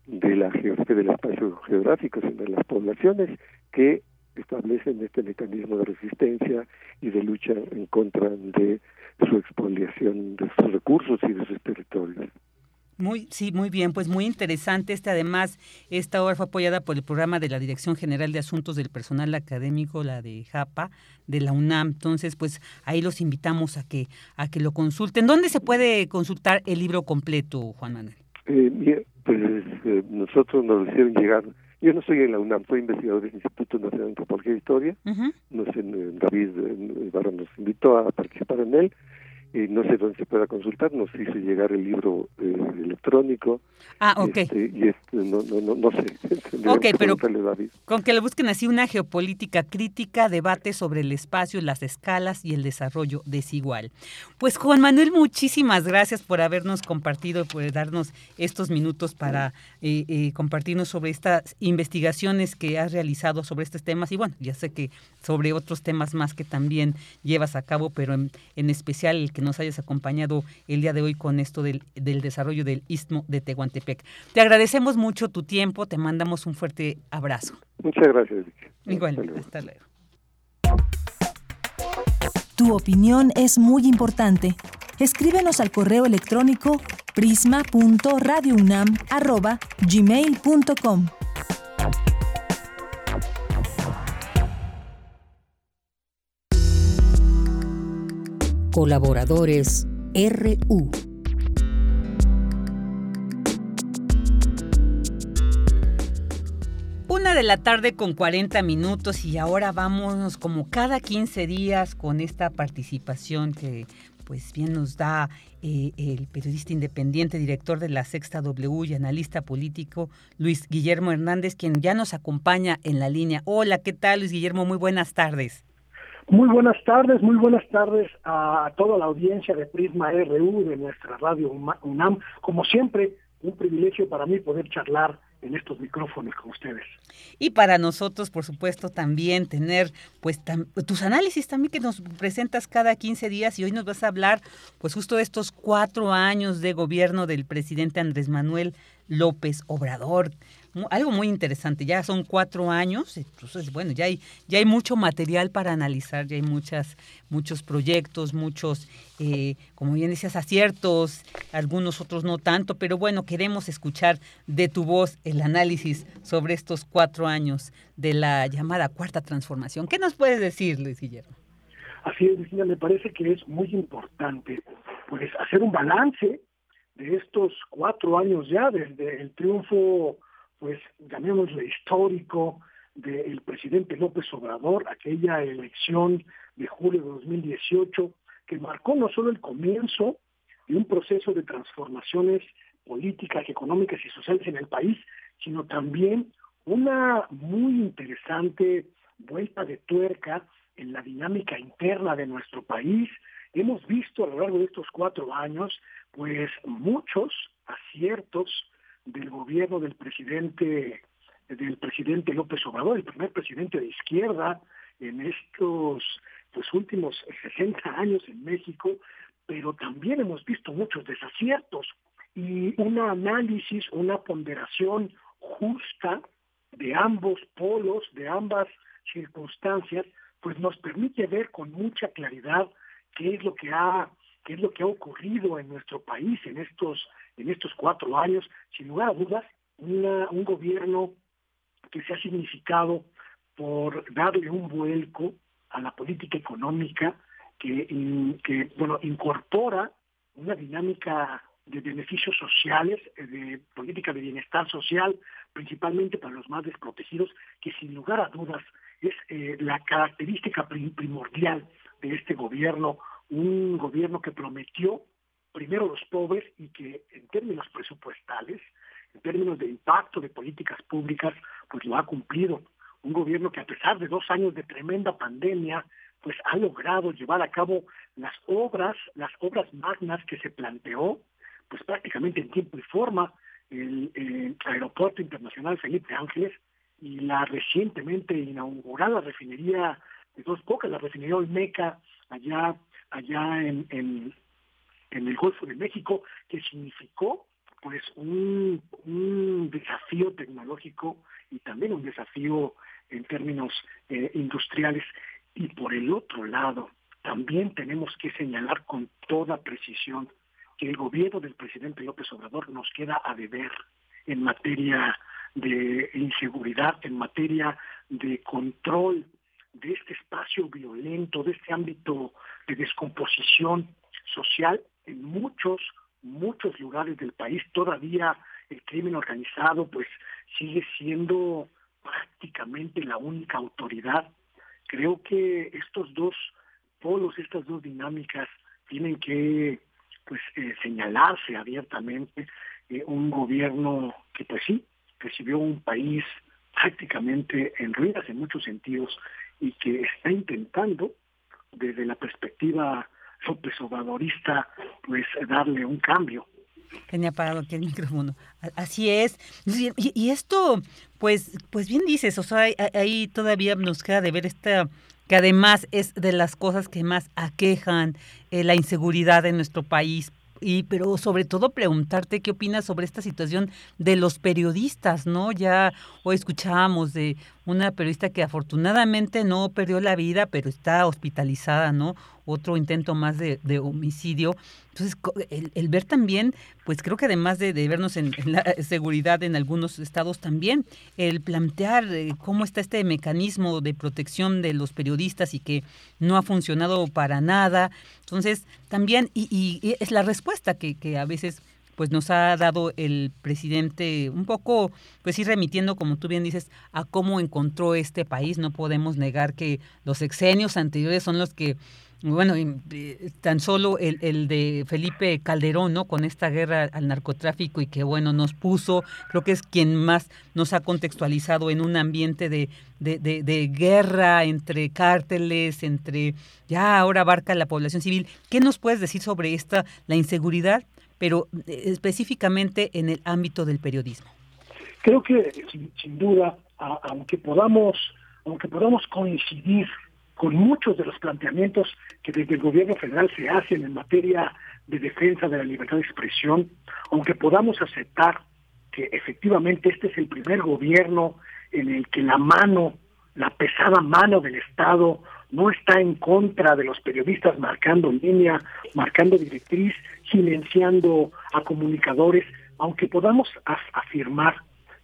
de la geografía del espacio geográfico, sino de las poblaciones que establecen este mecanismo de resistencia y de lucha en contra de su expoliación de sus recursos y de sus territorios. Muy, sí, muy bien, pues muy interesante. Este, además, esta obra fue apoyada por el programa de la Dirección General de Asuntos del Personal Académico, la de JAPA, de la UNAM. Entonces, pues ahí los invitamos a que, a que lo consulten. ¿Dónde se puede consultar el libro completo, Juan Manuel? Eh, pues eh, nosotros nos hicieron llegar, yo no estoy en la UNAM, soy investigador del Instituto Nacional de Antropología e Historia, no sé, eh, David Ibarra nos invitó a participar en él, no sé dónde se pueda consultar, nos hizo llegar el libro eh, electrónico. Ah, ok. Este, y este, no, no, no, sé. ok, pero con que le busquen así una geopolítica crítica, debate sobre el espacio, las escalas y el desarrollo desigual. Pues Juan Manuel, muchísimas gracias por habernos compartido, por darnos estos minutos para eh, eh, compartirnos sobre estas investigaciones que has realizado sobre estos temas y bueno, ya sé que sobre otros temas más que también llevas a cabo, pero en, en especial el que nos hayas acompañado el día de hoy con esto del, desarrollo del istmo de Tehuantepec. Te agradecemos mucho tu tiempo, te mandamos un fuerte abrazo. Muchas gracias. Igual, hasta luego. Tu opinión es muy importante. Escríbenos al correo electrónico prisma.radiounam@gmail.com. Colaboradores RU. Una de la tarde con 40 minutos y ahora vamos como cada 15 días con esta participación que pues bien nos da eh, el periodista independiente, director de la Sexta W y analista político, Luis Guillermo Hernández, quien ya nos acompaña en la línea. Hola, ¿qué tal Luis Guillermo? Muy buenas tardes. Muy buenas tardes, muy buenas tardes a toda la audiencia de Prisma RU de nuestra radio UNAM. Como siempre, un privilegio para mí poder charlar en estos micrófonos con ustedes. Y para nosotros, por supuesto, también tener pues tus análisis también que nos presentas cada 15 días y hoy nos vas a hablar pues justo de estos cuatro años de gobierno del presidente Andrés Manuel López Obrador algo muy interesante. Ya son cuatro años, entonces, bueno, ya hay, ya hay mucho material para analizar, ya hay muchas, muchos proyectos, muchos, eh, como bien decías, aciertos, algunos otros no tanto, pero bueno, queremos escuchar de tu voz el análisis sobre estos cuatro años de la llamada cuarta transformación. ¿Qué nos puedes decir, Luis Guillermo? Así es, Virginia, me parece que es muy importante pues hacer un balance de estos cuatro años ya, desde el triunfo pues llamémosle histórico del presidente López Obrador, aquella elección de julio de 2018 que marcó no solo el comienzo de un proceso de transformaciones políticas, económicas y sociales en el país, sino también una muy interesante vuelta de tuerca en la dinámica interna de nuestro país. Hemos visto a lo largo de estos cuatro años, pues muchos aciertos, del gobierno del presidente del presidente López Obrador, el primer presidente de izquierda en estos pues, últimos 60 años en México, pero también hemos visto muchos desaciertos y un análisis, una ponderación justa de ambos polos, de ambas circunstancias, pues nos permite ver con mucha claridad qué es lo que ha qué es lo que ha ocurrido en nuestro país en estos en estos cuatro años, sin lugar a dudas, un gobierno que se ha significado por darle un vuelco a la política económica que, que bueno, incorpora una dinámica de beneficios sociales, eh, de política de bienestar social, principalmente para los más desprotegidos, que sin lugar a dudas es eh, la característica primordial de este gobierno, un gobierno que prometió primero los pobres y que en términos presupuestales, en términos de impacto de políticas públicas, pues lo ha cumplido. Un gobierno que a pesar de dos años de tremenda pandemia, pues ha logrado llevar a cabo las obras, las obras magnas que se planteó, pues prácticamente en tiempo y forma, el, Aeropuerto Internacional Felipe Ángeles y la recientemente inaugurada refinería de Dos Bocas, la refinería Olmeca, allá, allá en, en, el Golfo de México, que significó pues un, un desafío tecnológico y también un desafío en términos eh, industriales. Y por el otro lado, también tenemos que señalar con toda precisión que el gobierno del presidente López Obrador nos queda a deber en materia de inseguridad, en materia de control de este espacio violento, de este ámbito de descomposición social en muchos, muchos lugares del país. Todavía el crimen organizado pues sigue siendo prácticamente la única autoridad. Creo que estos dos polos, estas dos dinámicas tienen que pues eh, señalarse abiertamente eh, un gobierno que pues sí recibió un país prácticamente en ruinas en muchos sentidos y que está intentando desde la perspectiva López Obradorista pues darle un cambio Tenía parado aquí el micrófono. Así es. Y, esto, pues, pues bien dices, o sea, ahí todavía nos queda de ver esta que además es de las cosas que más aquejan eh, la inseguridad en nuestro país. Y, pero sobre todo preguntarte qué opinas sobre esta situación de los periodistas, ¿no? Ya hoy escuchábamos de una periodista que afortunadamente no perdió la vida, pero está hospitalizada, ¿no? Otro intento más de, homicidio. Entonces, el, ver también, pues creo que además de, vernos en, la seguridad en algunos estados también, el plantear eh, cómo está este mecanismo de protección de los periodistas y que no ha funcionado para nada. Entonces, también, y, es la respuesta que, que a veces pues nos ha dado el presidente un poco, pues ir remitiendo, como tú bien dices, a cómo encontró este país. No podemos negar que los exenios anteriores son los que bueno, eh, tan solo el, el, de Felipe Calderón, ¿no? Con esta guerra al narcotráfico y que, bueno, nos puso, creo que es quien más nos ha contextualizado en un ambiente de, de, de, de guerra entre cárteles, entre, ya ahora abarca la población civil. ¿Qué nos puedes decir sobre esta, la inseguridad pero eh, específicamente en el ámbito del periodismo. Creo que sin, duda, aunque podamos, aunque podamos coincidir con muchos de los planteamientos que desde el gobierno federal se hacen en materia de defensa de la libertad de expresión, aunque podamos aceptar que efectivamente este es el primer gobierno en el que la mano, la pesada mano del Estado no está en contra de los periodistas marcando línea, marcando directriz, silenciando a comunicadores, aunque podamos afirmar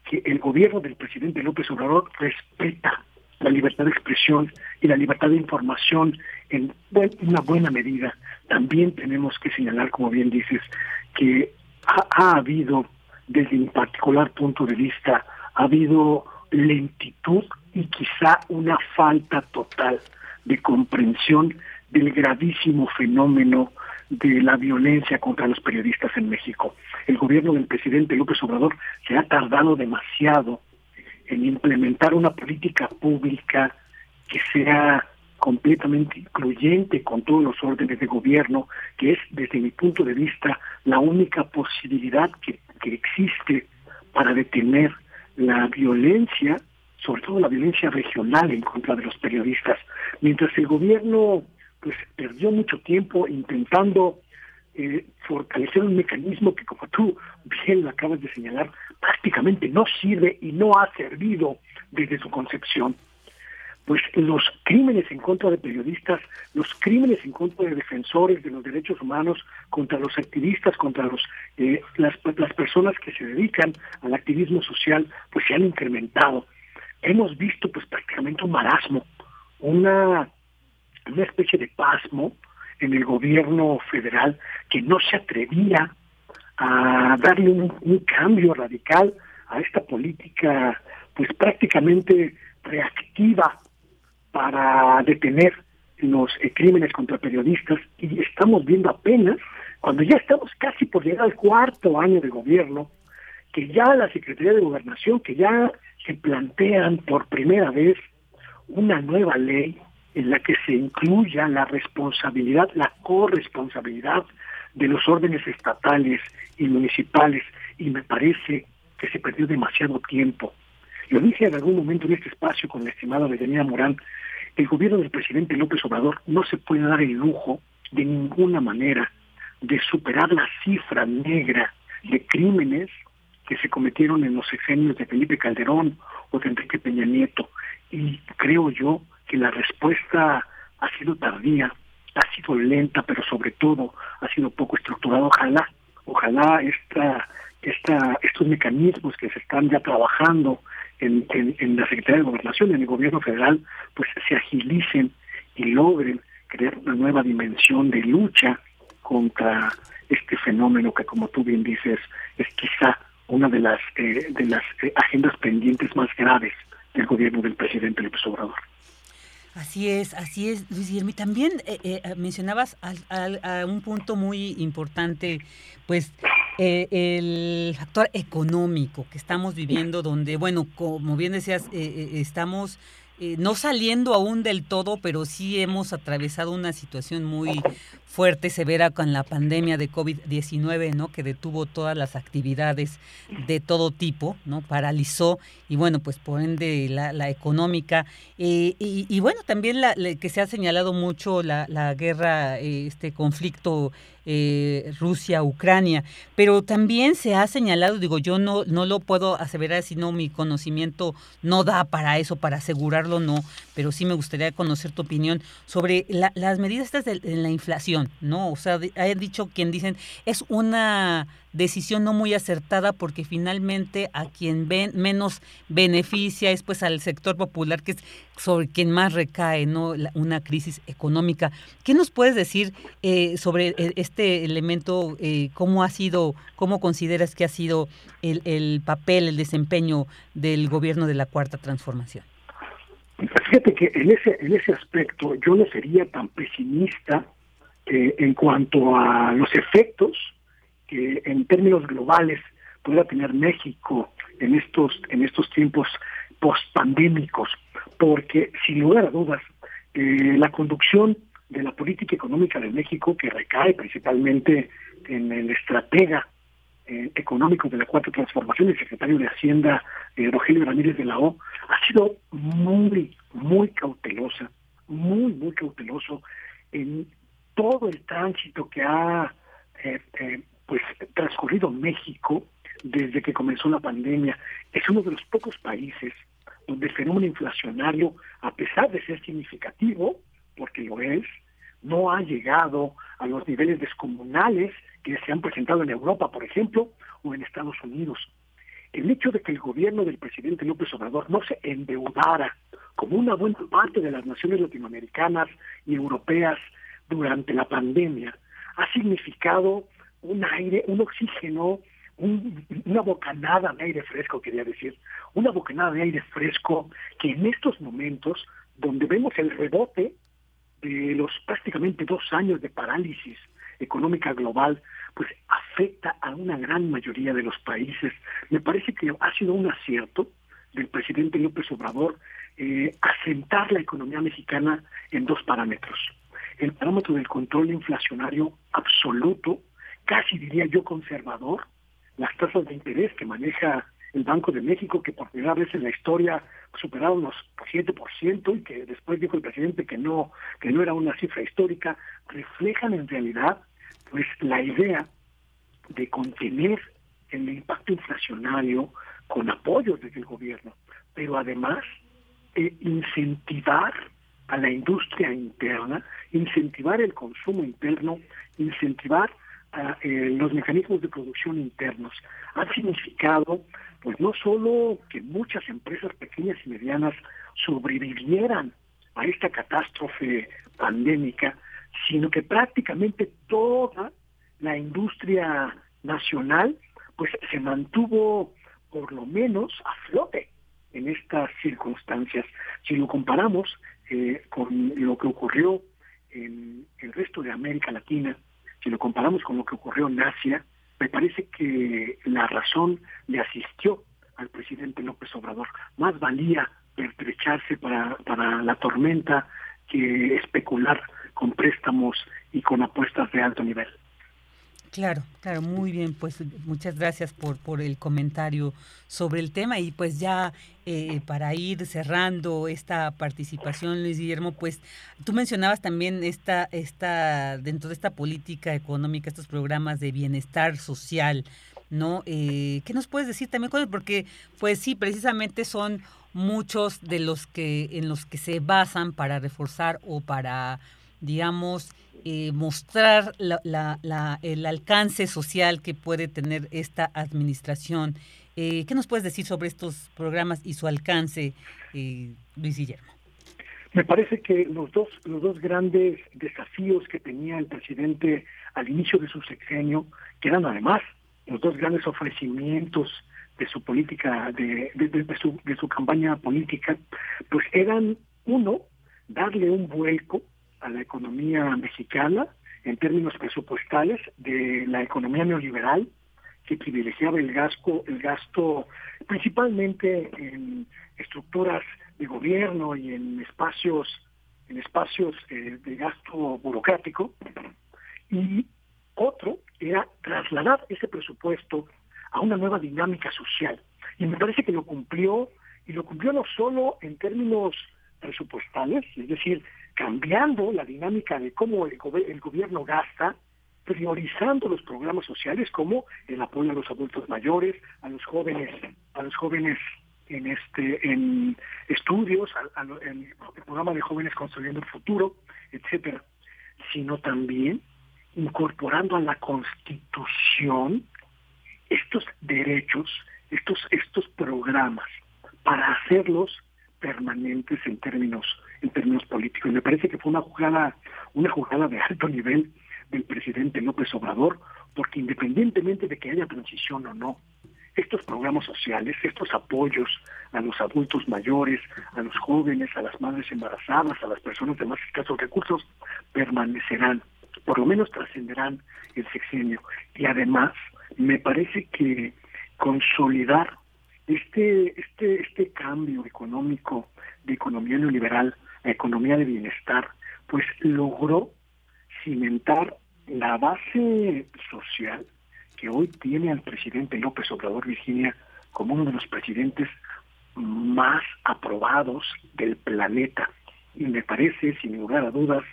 que el gobierno del presidente López Obrador respeta la libertad de expresión y la libertad de información en una buena medida, también tenemos que señalar, como bien dices, que ha, ha habido, desde mi particular punto de vista, ha habido lentitud y quizá una falta total de comprensión del gravísimo fenómeno de la violencia contra los periodistas en México. El gobierno del presidente López Obrador se ha tardado demasiado en implementar una política pública que sea completamente incluyente con todos los órdenes de gobierno, que es desde mi punto de vista la única posibilidad que, que existe para detener la violencia sobre todo la violencia regional en contra de los periodistas, mientras el gobierno pues perdió mucho tiempo intentando eh, fortalecer un mecanismo que como tú bien lo acabas de señalar, prácticamente no sirve y no ha servido desde su concepción. pues los crímenes en contra de periodistas, los crímenes en contra de defensores de los derechos humanos, contra los activistas, contra los eh, las, las personas que se dedican al activismo social, pues se han incrementado. Hemos visto pues prácticamente un marasmo, una, una especie de pasmo en el gobierno federal que no se atrevía a darle un cambio radical a esta política pues prácticamente reactiva para detener los eh, crímenes contra periodistas. Y estamos viendo apenas, cuando ya estamos casi por llegar al cuarto año de gobierno, que ya la Secretaría de Gobernación, que ya se plantean por primera vez una nueva ley en la que se incluya la responsabilidad, la corresponsabilidad de los órdenes estatales y municipales y me parece que se perdió demasiado tiempo. Lo dije en algún momento en este espacio con la estimada Deyanira Morán, el gobierno del presidente López Obrador no se puede dar el lujo de ninguna manera de superar la cifra negra de crímenes que se cometieron en los sexenios de Felipe Calderón o de Enrique Peña Nieto. Y creo yo que la respuesta ha sido tardía, ha sido lenta, pero sobre todo ha sido poco estructurada. Ojalá, ojalá esta, esta, estos mecanismos que se están ya trabajando en, la Secretaría de Gobernación, en el gobierno federal, pues se agilicen y logren crear una nueva dimensión de lucha contra este fenómeno que, como tú bien dices, es quizá una de las eh, de las eh, agendas pendientes más graves del gobierno del presidente López Obrador. Así es, así es, Luis Guillermo. Y también eh, mencionabas a un punto muy importante, pues eh, el factor económico que estamos viviendo, donde, bueno, como bien decías, eh, eh, no saliendo aún del todo, pero sí hemos atravesado una situación muy fuerte, severa con la pandemia de COVID-19, ¿no? Que detuvo todas las actividades de todo tipo, ¿no? Paralizó y bueno, pues por ende la, económica y, bueno, también la, que se ha señalado mucho la, la guerra, este conflicto eh, Rusia-Ucrania, pero también se ha señalado, digo, yo no, no lo puedo aseverar si no mi conocimiento no da para eso, para asegurarlo, no, pero sí me gustaría conocer tu opinión sobre las medidas estas de, la inflación, ¿no? O sea, ha dicho quien dicen, es una decisión no muy acertada porque finalmente a quien ven, menos beneficia es pues al sector popular que es sobre quien más recae no una crisis económica. ¿Qué nos puedes decir eh, sobre eh, este elemento? Eh, ¿Cómo ha sido, cómo consideras que ha sido el, el papel, el desempeño del gobierno de la Cuarta Transformación? Fíjate que en ese, en ese aspecto yo no sería tan pesimista en cuanto a los efectos que en términos globales pueda tener México en estos, en estos tiempos post-pandémicos, porque sin lugar a dudas, eh, la conducción de la política económica de México, que recae principalmente en el estratega eh, económico de la Cuarta Transformación, el secretario de Hacienda, eh, Rogelio Ramírez de la O, ha sido muy, muy cautelosa, muy, muy cauteloso en todo el tránsito que ha pues transcurrido México desde que comenzó la pandemia. Es uno de los pocos países donde el fenómeno inflacionario, a pesar de ser significativo, porque lo es, no ha llegado a los niveles descomunales que se han presentado en Europa, por ejemplo, o en Estados Unidos. El hecho de que el gobierno del presidente López Obrador no se endeudara como una buena parte de las naciones latinoamericanas y europeas durante la pandemia ha significado un aire, un oxígeno, una bocanada de aire fresco, quería decir, una bocanada de aire fresco que en estos momentos, donde vemos el rebote de los prácticamente dos años de parálisis económica global, pues afecta a una gran mayoría de los países. Me parece que ha sido un acierto del presidente López Obrador eh, asentar la economía mexicana en dos parámetros. El parámetro del control inflacionario absoluto, casi diría yo conservador, las tasas de interés que maneja el Banco de México, que por primera vez en la historia superaron los 7% y que después dijo el presidente que no, que no era una cifra histórica, reflejan en realidad pues la idea de contener el impacto inflacionario con apoyos desde el gobierno, pero además eh, incentivar a la industria interna, incentivar el consumo interno, incentivar eh, los mecanismos de producción internos. Ha significado, pues no solo que muchas empresas pequeñas y medianas sobrevivieran a esta catástrofe pandémica, sino que prácticamente toda la industria nacional pues se mantuvo por lo menos a flote en estas circunstancias. Si lo comparamos eh, con lo que ocurrió en el resto de América Latina, si lo comparamos con lo que ocurrió en Asia, me parece que la razón le asistió al presidente López Obrador. Más valía pertrecharse para, para la tormenta que especular con préstamos y con apuestas de alto nivel. Claro, claro, muy bien, pues muchas gracias por, por el comentario sobre el tema y pues ya eh, para ir cerrando esta participación, Luis Guillermo, pues tú mencionabas también esta, esta, dentro de esta política económica, estos programas de bienestar social, ¿no? Eh, ¿Qué nos puedes decir también Porque pues sí, precisamente son muchos de los que, en los que se basan para reforzar o para, digamos, eh, mostrar el alcance social que puede tener esta administración. Eh, ¿Qué nos puedes decir sobre estos programas y su alcance, eh, Luis Guillermo? Me parece que los dos, los dos grandes desafíos que tenía el presidente al inicio de su sexenio, que eran además los dos grandes ofrecimientos de su política, de, su, de su campaña política, pues eran, uno, darle un vuelco a la economía mexicana en términos presupuestales de la economía neoliberal que privilegiaba el gasto, el gasto principalmente en estructuras de gobierno y en espacios en espacios eh, de gasto burocrático. Y otro era trasladar ese presupuesto a una nueva dinámica social. Y me parece que lo cumplió y lo cumplió no solo en términos presupuestales, es decir, cambiando la dinámica de cómo el, gobierno gasta, priorizando los programas sociales como el apoyo a los adultos mayores, a los jóvenes, a los jóvenes en este en estudios, el programa de jóvenes construyendo el futuro, etcétera, sino también incorporando a la Constitución estos derechos, estos estos programas para hacerlos permanentes en términos en términos políticos. Me parece que fue una jugada, una jugada de alto nivel del presidente López Obrador, porque independientemente de que haya transición o no, estos programas sociales, estos apoyos a los adultos mayores, a los jóvenes, a las madres embarazadas, a las personas de más escasos recursos, permanecerán, por lo menos trascenderán el sexenio. Y además, me parece que consolidar este, este, este cambio económico de economía neoliberal la economía de bienestar, pues logró cimentar la base social que hoy tiene al presidente López Obrador Virginia como uno de los presidentes más aprobados del planeta. Y me parece, sin lugar a dudas,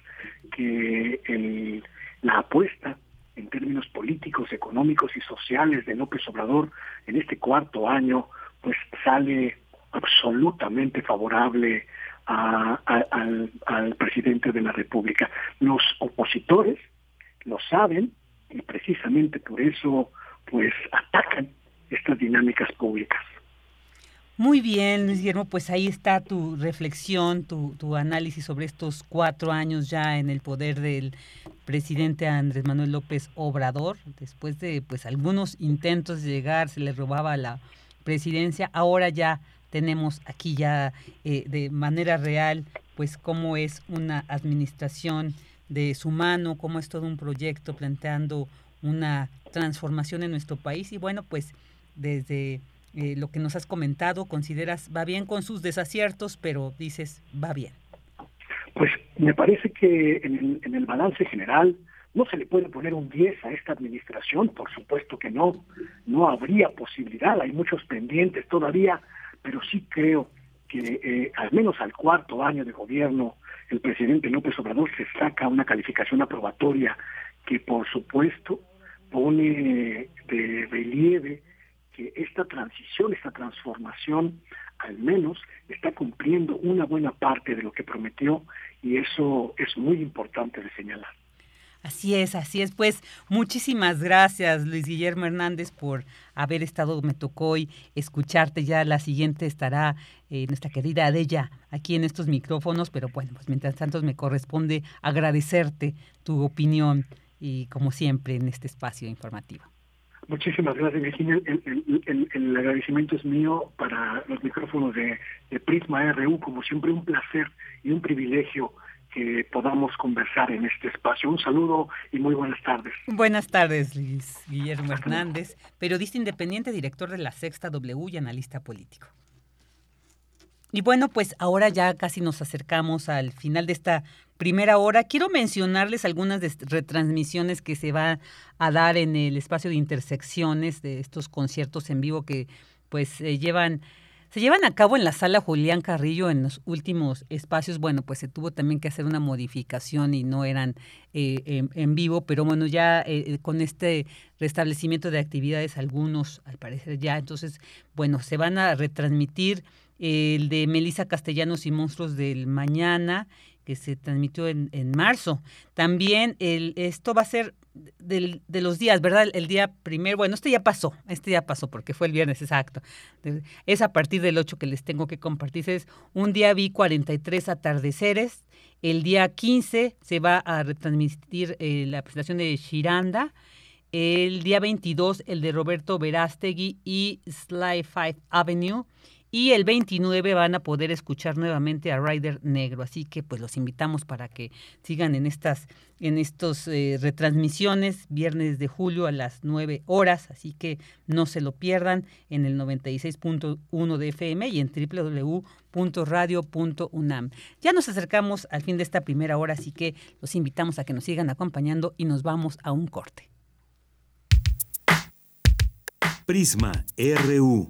que la apuesta en términos políticos, económicos y sociales de López Obrador en este cuarto año, pues sale absolutamente favorable al, presidente de la República. Los opositores lo saben y precisamente por eso pues atacan estas dinámicas públicas. Muy bien, Luis Guillermo, pues ahí está tu reflexión, tu, tu, análisis sobre estos cuatro años ya en el poder del presidente Andrés Manuel López Obrador. Después de pues algunos intentos de llegar, se le robaba la presidencia, ahora ya tenemos aquí ya eh, de manera real, pues cómo es una administración de su mano, cómo es todo un proyecto planteando una transformación en nuestro país y bueno, pues desde eh, lo que nos has comentado, consideras va bien con sus desaciertos, pero dices va bien. Pues me parece que en el, en el balance general no se le puede poner un 10 a esta administración, por supuesto que no, no habría posibilidad, hay muchos pendientes todavía pero sí creo que eh, al menos al cuarto año de gobierno el presidente López Obrador se saca una calificación aprobatoria que por supuesto pone de relieve que esta transición, esta transformación al menos está cumpliendo una buena parte de lo que prometió y eso es muy importante de señalar. Así es, así es. Pues muchísimas gracias, Luis Guillermo Hernández, por haber estado, me tocó hoy escucharte. Ya la siguiente estará eh, nuestra querida Adella aquí en estos micrófonos, pero bueno, pues mientras tanto me corresponde agradecerte tu opinión y como siempre en este espacio informativo. Muchísimas gracias, Virginia. El, agradecimiento es mío para los micrófonos de, de Prisma RU, como siempre un placer y un privilegio que podamos conversar en este espacio. Un saludo y muy buenas tardes. Buenas tardes, Luis Guillermo Hernández, periodista independiente, director de la Sexta W y analista político. Y bueno, pues ahora ya casi nos acercamos al final de esta primera hora. Quiero mencionarles algunas retransmisiones que se va a dar en el espacio de intersecciones de estos conciertos en vivo que pues llevan se llevan a cabo en la sala Julián Carrillo en los últimos espacios. Bueno, pues se tuvo también que hacer una modificación y no eran eh, en, vivo, pero bueno, ya eh, eh, con este restablecimiento de actividades, algunos al parecer ya, entonces, bueno, se van a retransmitir el de Melissa Castellanos y Monstruos del Mañana, se transmitió en, en marzo. También el, esto va a ser del, de los días, ¿verdad? El día primero, bueno, este ya pasó, este ya pasó porque fue el viernes exacto. Es a partir del 8 que les tengo que compartir. Es un día vi 43 atardeceres. El día 15 se va a retransmitir eh, la presentación de Shiranda. El día 22 el de Roberto Verástegui y Sly Five Avenue. Y el 29 van a poder escuchar nuevamente a Rider Negro. Así que pues los invitamos para que sigan en estas en estos eh, retransmisiones, viernes de julio a las 9 horas. Así que no se lo pierdan en el 96.1 de FM y en www.radio.unam. Ya nos acercamos al fin de esta primera hora, así que los invitamos a que nos sigan acompañando y nos vamos a un corte. Prisma RU.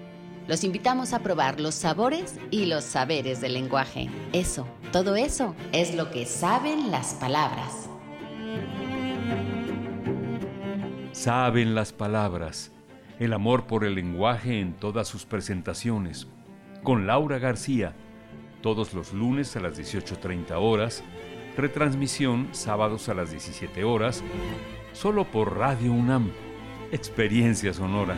Los invitamos a probar los sabores y los saberes del lenguaje. Eso, todo eso es lo que saben las palabras. Saben las palabras. El amor por el lenguaje en todas sus presentaciones. Con Laura García. Todos los lunes a las 18.30 horas. Retransmisión sábados a las 17 horas. Solo por Radio UNAM. Experiencia sonora.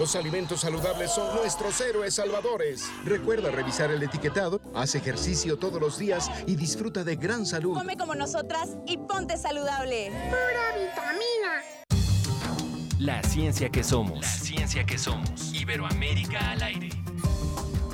Los alimentos saludables son nuestros héroes salvadores. Recuerda revisar el etiquetado, haz ejercicio todos los días y disfruta de gran salud. Come como nosotras y ponte saludable. Pura vitamina. La ciencia que somos. La ciencia que somos. Iberoamérica al aire.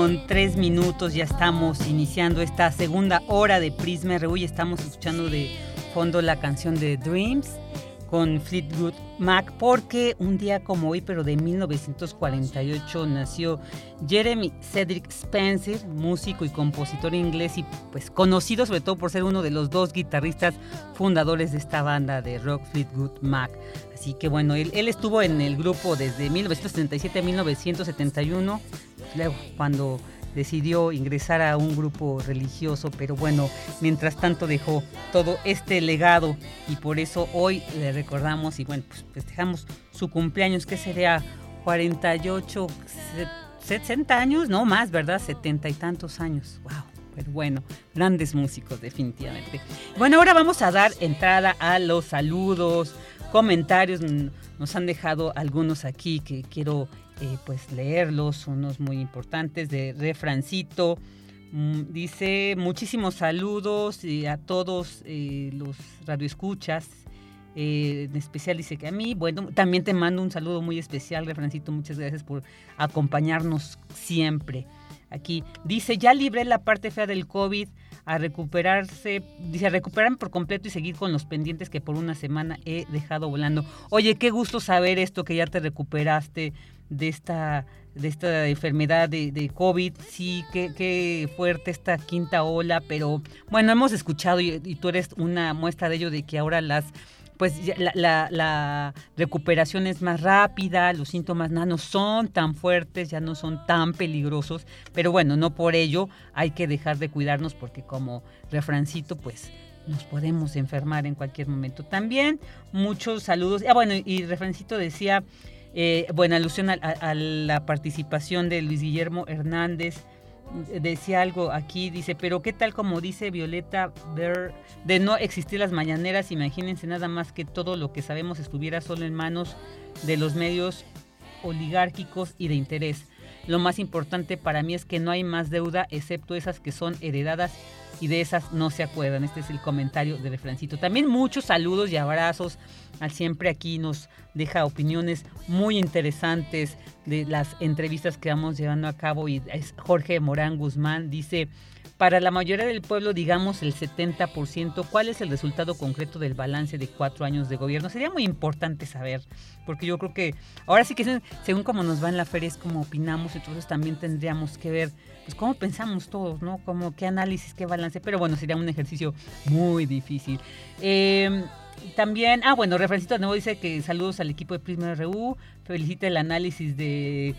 Con tres minutos, ya estamos iniciando esta segunda hora de Prisma RU estamos escuchando de fondo la canción de Dreams con Fleetwood Mac, porque un día como hoy, pero de 1948, nació Jeremy Cedric Spencer, músico y compositor inglés y pues conocido sobre todo por ser uno de los dos guitarristas fundadores de esta banda de rock Fleetwood Mac. Así que bueno, él, él estuvo en el grupo desde 1977 a 1971 luego cuando decidió ingresar a un grupo religioso, pero bueno, mientras tanto dejó todo este legado y por eso hoy le recordamos y bueno, pues festejamos su cumpleaños, que sería 48, 60 años, no más, ¿verdad? 70 y tantos años, wow. Pero bueno, grandes músicos definitivamente. Bueno, ahora vamos a dar entrada a los saludos, comentarios. Nos han dejado algunos aquí que quiero eh, pues leerlos, unos muy importantes de Refrancito. Mm, dice muchísimos saludos a todos eh, los radioescuchas. Eh, en especial dice que a mí, bueno, también te mando un saludo muy especial, Refrancito, muchas gracias por acompañarnos siempre aquí. Dice, ya libré la parte fea del COVID, a recuperarse, dice, a recuperarme por completo y seguir con los pendientes que por una semana he dejado volando. Oye, qué gusto saber esto, que ya te recuperaste de esta, de esta enfermedad de, COVID. Sí, qué, qué, fuerte esta quinta ola, pero bueno, hemos escuchado y, tú eres una muestra de ello, de que ahora las pues la, la, recuperación es más rápida, los síntomas no son tan fuertes, ya no son tan peligrosos, pero bueno, no por ello hay que dejar de cuidarnos porque como refrancito, pues nos podemos enfermar en cualquier momento. También muchos saludos. Ah, bueno, y refrancito decía, eh, bueno, alusión a, la participación de Luis Guillermo Hernández. Decía algo aquí, dice, pero qué tal como dice Violeta Ver, de no existir las mañaneras, imagínense nada más que todo lo que sabemos estuviera solo en manos de los medios oligárquicos y de interés. Lo más importante para mí es que no hay más deuda excepto esas que son heredadas y de esas no se acuerdan. Este es el comentario de Refrancito. También muchos saludos y abrazos al siempre aquí nos deja opiniones muy interesantes de las entrevistas que vamos llevando a cabo y es Jorge Morán Guzmán dice para la mayoría del pueblo, digamos el 70%, ¿cuál es el resultado concreto del balance de cuatro años de gobierno? Sería muy importante saber, porque yo creo que ahora sí que según como nos va en la feria es como opinamos, entonces también tendríamos que ver pues cómo pensamos todos, ¿no? Como qué análisis, qué balance, pero bueno, sería un ejercicio muy difícil. Em, también, ah, bueno, Refrancito de nuevo dice que saludos al equipo de Prisma RU, felicita el análisis de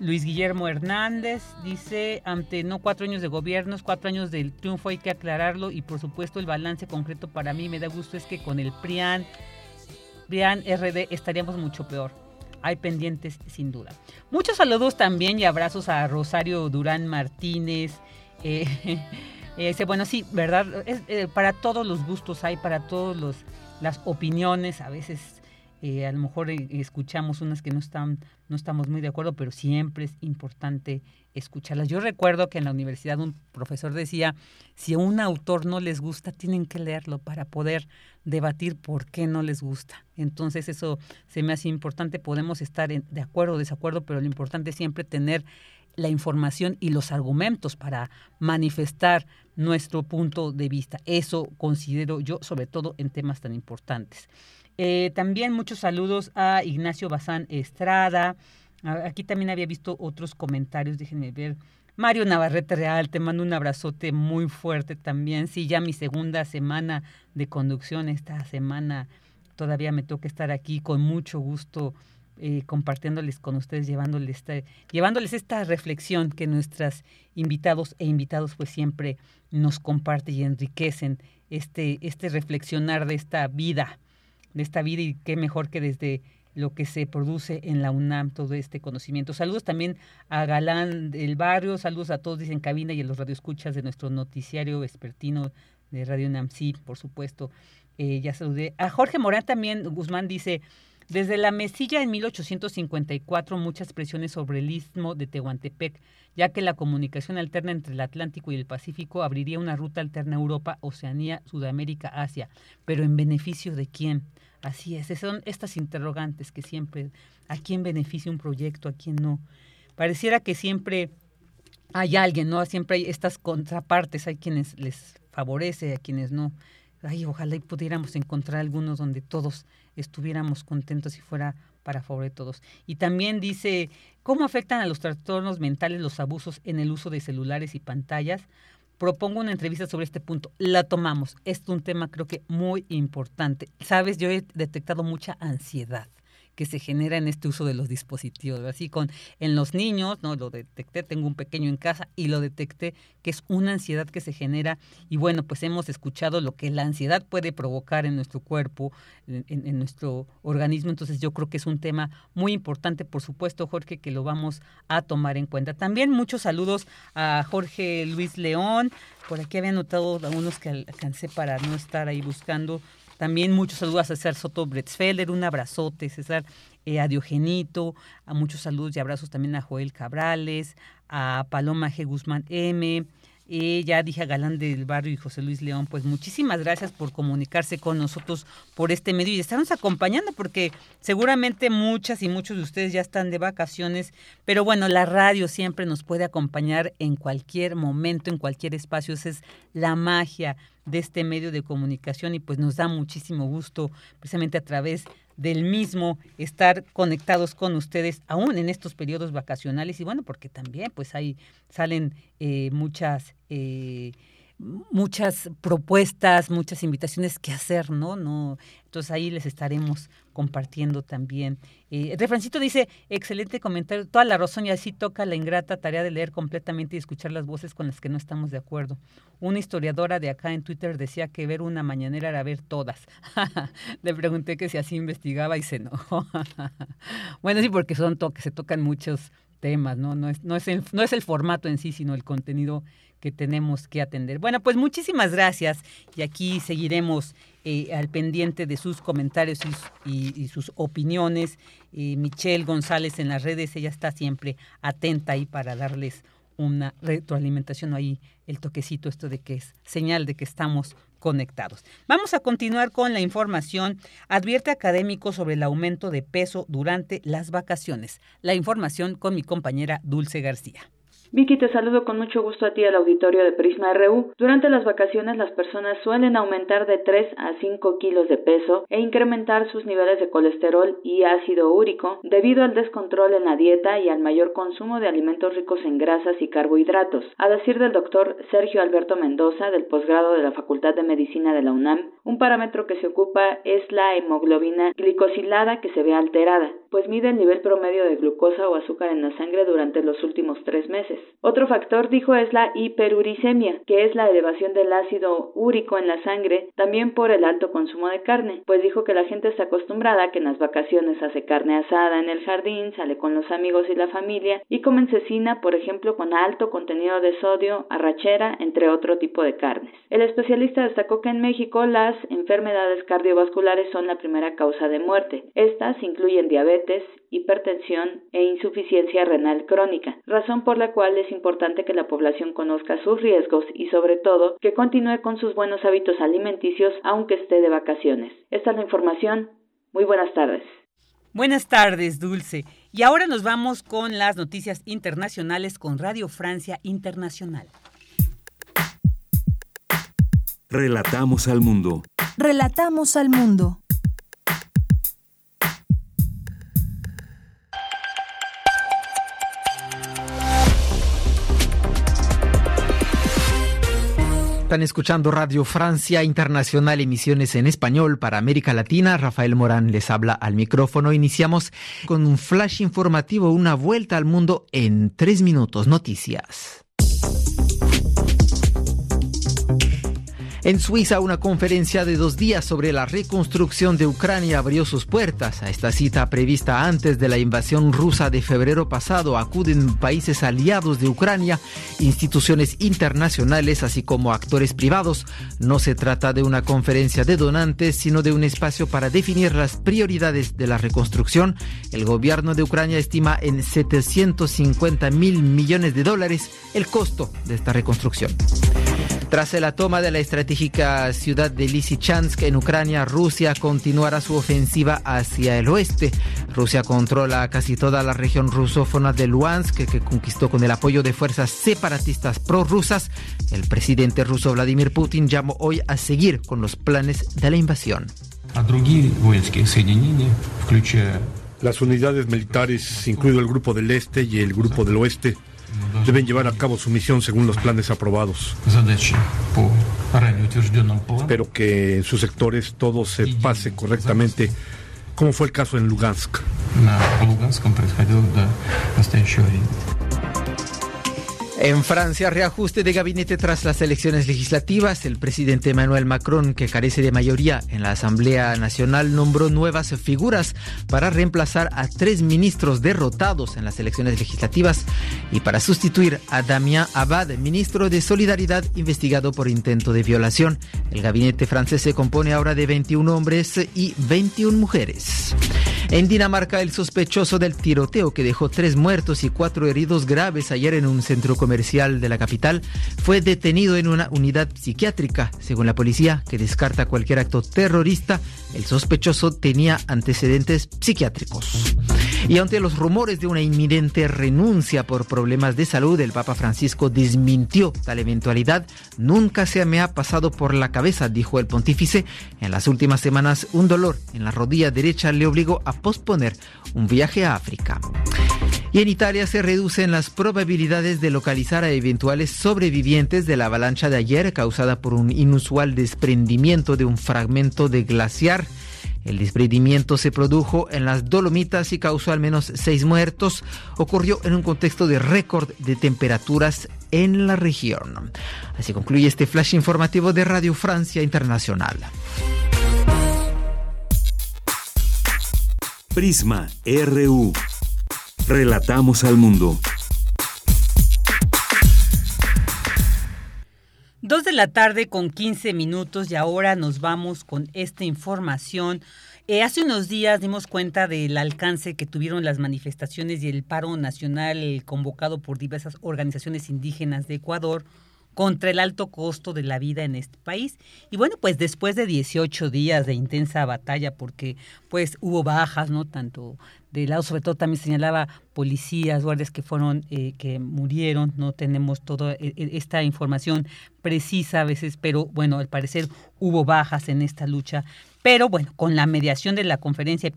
Luis Guillermo Hernández dice, ante no cuatro años de gobiernos, cuatro años del triunfo hay que aclararlo y por supuesto el balance concreto para mí me da gusto es que con el PRIAN, PRIAN RD estaríamos mucho peor. Hay pendientes sin duda. Muchos saludos también y abrazos a Rosario Durán Martínez. Eh, eh bueno, sí, ¿verdad? Eh, para todos los gustos hay, para todas las opiniones, a veces a lo mejor escuchamos unas que no están, no estamos muy de acuerdo, pero siempre es importante escucharlas. Yo recuerdo que en la universidad un profesor decía, si a un autor no les gusta, tienen que leerlo para poder debatir por qué no les gusta. Entonces eso se me hace importante, podemos estar de acuerdo o desacuerdo, pero lo importante es siempre tener la información y los argumentos para manifestar nuestro punto de vista. Eso considero yo, sobre todo en temas tan importantes. Eh, también muchos saludos a Ignacio Bazán Estrada. Aquí también había visto otros comentarios, déjenme ver. Mario Navarrete Real, te mando un abrazote muy fuerte también. Sí, ya mi segunda semana de conducción, esta semana todavía me toca estar aquí con mucho gusto eh, compartiéndoles con ustedes, llevándoles esta, llevándoles esta reflexión que nuestros invitados e invitados pues siempre nos comparten y enriquecen este, este reflexionar de esta vida, de esta vida y qué mejor que desde lo que se produce en la UNAM, todo este conocimiento. Saludos también a Galán del Barrio, saludos a todos, dicen cabina y a los radioescuchas de nuestro noticiario vespertino de Radio UNAM, sí, por supuesto. Eh, ya saludé. A Jorge Morán también, Guzmán dice, desde la mesilla en 1854 muchas presiones sobre el istmo de Tehuantepec, ya que la comunicación alterna entre el Atlántico y el Pacífico abriría una ruta alterna a Europa, Oceanía, Sudamérica, Asia. Pero ¿en beneficio de quién? Así es, son estas interrogantes que siempre, ¿a quién beneficia un proyecto, a quién no? Pareciera que siempre hay alguien, ¿no? Siempre hay estas contrapartes, hay quienes les favorece, a quienes no. Ay, ojalá y pudiéramos encontrar algunos donde todos estuviéramos contentos y fuera para favor de todos. Y también dice, ¿cómo afectan a los trastornos mentales los abusos en el uso de celulares y pantallas? Propongo una entrevista sobre este punto. La tomamos. Es un tema creo que muy importante. Sabes, yo he detectado mucha ansiedad que se genera en este uso de los dispositivos. Así con en los niños, no lo detecté, tengo un pequeño en casa y lo detecté que es una ansiedad que se genera y bueno, pues hemos escuchado lo que la ansiedad puede provocar en nuestro cuerpo, en, nuestro organismo, entonces yo creo que es un tema muy importante, por supuesto, Jorge, que lo vamos a tomar en cuenta. También muchos saludos a Jorge Luis León, por aquí había notado algunos que alcancé para no estar ahí buscando también muchos saludos a César Soto Bretzfelder, un abrazote, César, eh, a Diogenito, a muchos saludos y abrazos también a Joel Cabrales, a Paloma G. Guzmán M., eh, ya dije a Galán del Barrio y José Luis León, pues muchísimas gracias por comunicarse con nosotros por este medio y estarnos acompañando, porque seguramente muchas y muchos de ustedes ya están de vacaciones, pero bueno, la radio siempre nos puede acompañar en cualquier momento, en cualquier espacio, esa es la magia de este medio de comunicación y pues nos da muchísimo gusto precisamente a través del mismo estar conectados con ustedes aún en estos periodos vacacionales y bueno porque también pues ahí salen eh, muchas eh, muchas propuestas, muchas invitaciones que hacer, ¿no? no Entonces ahí les estaremos compartiendo también. Eh, Refrancito dice, excelente comentario, toda la razón y así toca la ingrata tarea de leer completamente y escuchar las voces con las que no estamos de acuerdo. Una historiadora de acá en Twitter decía que ver una mañanera era ver todas. Le pregunté que si así investigaba y se enojó. bueno, sí, porque son to que se tocan muchos temas, ¿no? No es, no, es el, no es el formato en sí, sino el contenido que tenemos que atender. Bueno, pues muchísimas gracias y aquí seguiremos eh, al pendiente de sus comentarios y, sus opiniones. Eh, Michelle González en las redes, ella está siempre atenta ahí para darles una retroalimentación ahí, el toquecito esto de que es señal de que estamos conectados. Vamos a continuar con la información. Advierte académico sobre el aumento de peso durante las vacaciones. La información con mi compañera Dulce García. Vicky, te saludo con mucho gusto a ti al auditorio de Prisma RU. Durante las vacaciones las personas suelen aumentar de 3 a 5 kilos de peso e incrementar sus niveles de colesterol y ácido úrico debido al descontrol en la dieta y al mayor consumo de alimentos ricos en grasas y carbohidratos. A decir del doctor Sergio Alberto Mendoza del posgrado de la Facultad de Medicina de la UNAM, un parámetro que se ocupa es la hemoglobina glicosilada que se ve alterada, pues mide el nivel promedio de glucosa o azúcar en la sangre durante los últimos tres meses. Otro factor, dijo, es la hiperuricemia, que es la elevación del ácido úrico en la sangre, también por el alto consumo de carne, pues dijo que la gente está acostumbrada a que en las vacaciones hace carne asada en el jardín, sale con los amigos y la familia y comen cecina, por ejemplo, con alto contenido de sodio, arrachera, entre otro tipo de carnes. El especialista destacó que en México las enfermedades cardiovasculares son la primera causa de muerte. Estas incluyen diabetes, hipertensión e insuficiencia renal crónica, razón por la cual es importante que la población conozca sus riesgos y sobre todo que continúe con sus buenos hábitos alimenticios aunque esté de vacaciones. Esta es la información. Muy buenas tardes. Buenas tardes, Dulce. Y ahora nos vamos con las noticias internacionales con Radio Francia Internacional. Relatamos al mundo. Relatamos al mundo. Están escuchando Radio Francia Internacional, emisiones en español para América Latina. Rafael Morán les habla al micrófono. Iniciamos con un flash informativo, una vuelta al mundo en tres minutos. Noticias. En Suiza, una conferencia de dos días sobre la reconstrucción de Ucrania abrió sus puertas. A esta cita prevista antes de la invasión rusa de febrero pasado acuden países aliados de Ucrania, instituciones internacionales, así como actores privados. No se trata de una conferencia de donantes, sino de un espacio para definir las prioridades de la reconstrucción. El gobierno de Ucrania estima en 750 mil millones de dólares el costo de esta reconstrucción. Tras la toma de la estratégica ciudad de Lysychansk en Ucrania, Rusia continuará su ofensiva hacia el oeste. Rusia controla casi toda la región rusófona de Luhansk, que conquistó con el apoyo de fuerzas separatistas prorrusas. El presidente ruso Vladimir Putin llamó hoy a seguir con los planes de la invasión. Las unidades militares, incluido el grupo del este y el grupo del oeste, deben llevar a cabo su misión según los planes aprobados. Espero que en sus sectores todo se pase correctamente, como fue el caso en Lugansk. En Francia, reajuste de gabinete tras las elecciones legislativas. El presidente Emmanuel Macron, que carece de mayoría en la Asamblea Nacional, nombró nuevas figuras para reemplazar a tres ministros derrotados en las elecciones legislativas y para sustituir a Damien Abad, ministro de Solidaridad investigado por intento de violación. El gabinete francés se compone ahora de 21 hombres y 21 mujeres. En Dinamarca, el sospechoso del tiroteo que dejó tres muertos y cuatro heridos graves ayer en un centro comercial de la capital fue detenido en una unidad psiquiátrica. Según la policía, que descarta cualquier acto terrorista, el sospechoso tenía antecedentes psiquiátricos. Y ante los rumores de una inminente renuncia por problemas de salud, el Papa Francisco desmintió tal eventualidad. Nunca se me ha pasado por la cabeza, dijo el pontífice. En las últimas semanas, un dolor en la rodilla derecha le obligó a posponer un viaje a África. Y en Italia se reducen las probabilidades de localizar a eventuales sobrevivientes de la avalancha de ayer causada por un inusual desprendimiento de un fragmento de glaciar. El desprendimiento se produjo en las Dolomitas y causó al menos seis muertos. Ocurrió en un contexto de récord de temperaturas en la región. Así concluye este flash informativo de Radio Francia Internacional. Prisma RU. Relatamos al mundo. Dos de la tarde con 15 minutos y ahora nos vamos con esta información. Eh, hace unos días dimos cuenta del alcance que tuvieron las manifestaciones y el paro nacional convocado por diversas organizaciones indígenas de Ecuador contra el alto costo de la vida en este país. Y bueno, pues después de 18 días de intensa batalla, porque pues hubo bajas, ¿no? Tanto de lado, sobre todo también señalaba policías, guardias que fueron, eh, que murieron, no tenemos toda eh, esta información precisa a veces, pero bueno, al parecer hubo bajas en esta lucha pero bueno, con la mediación de la Conferencia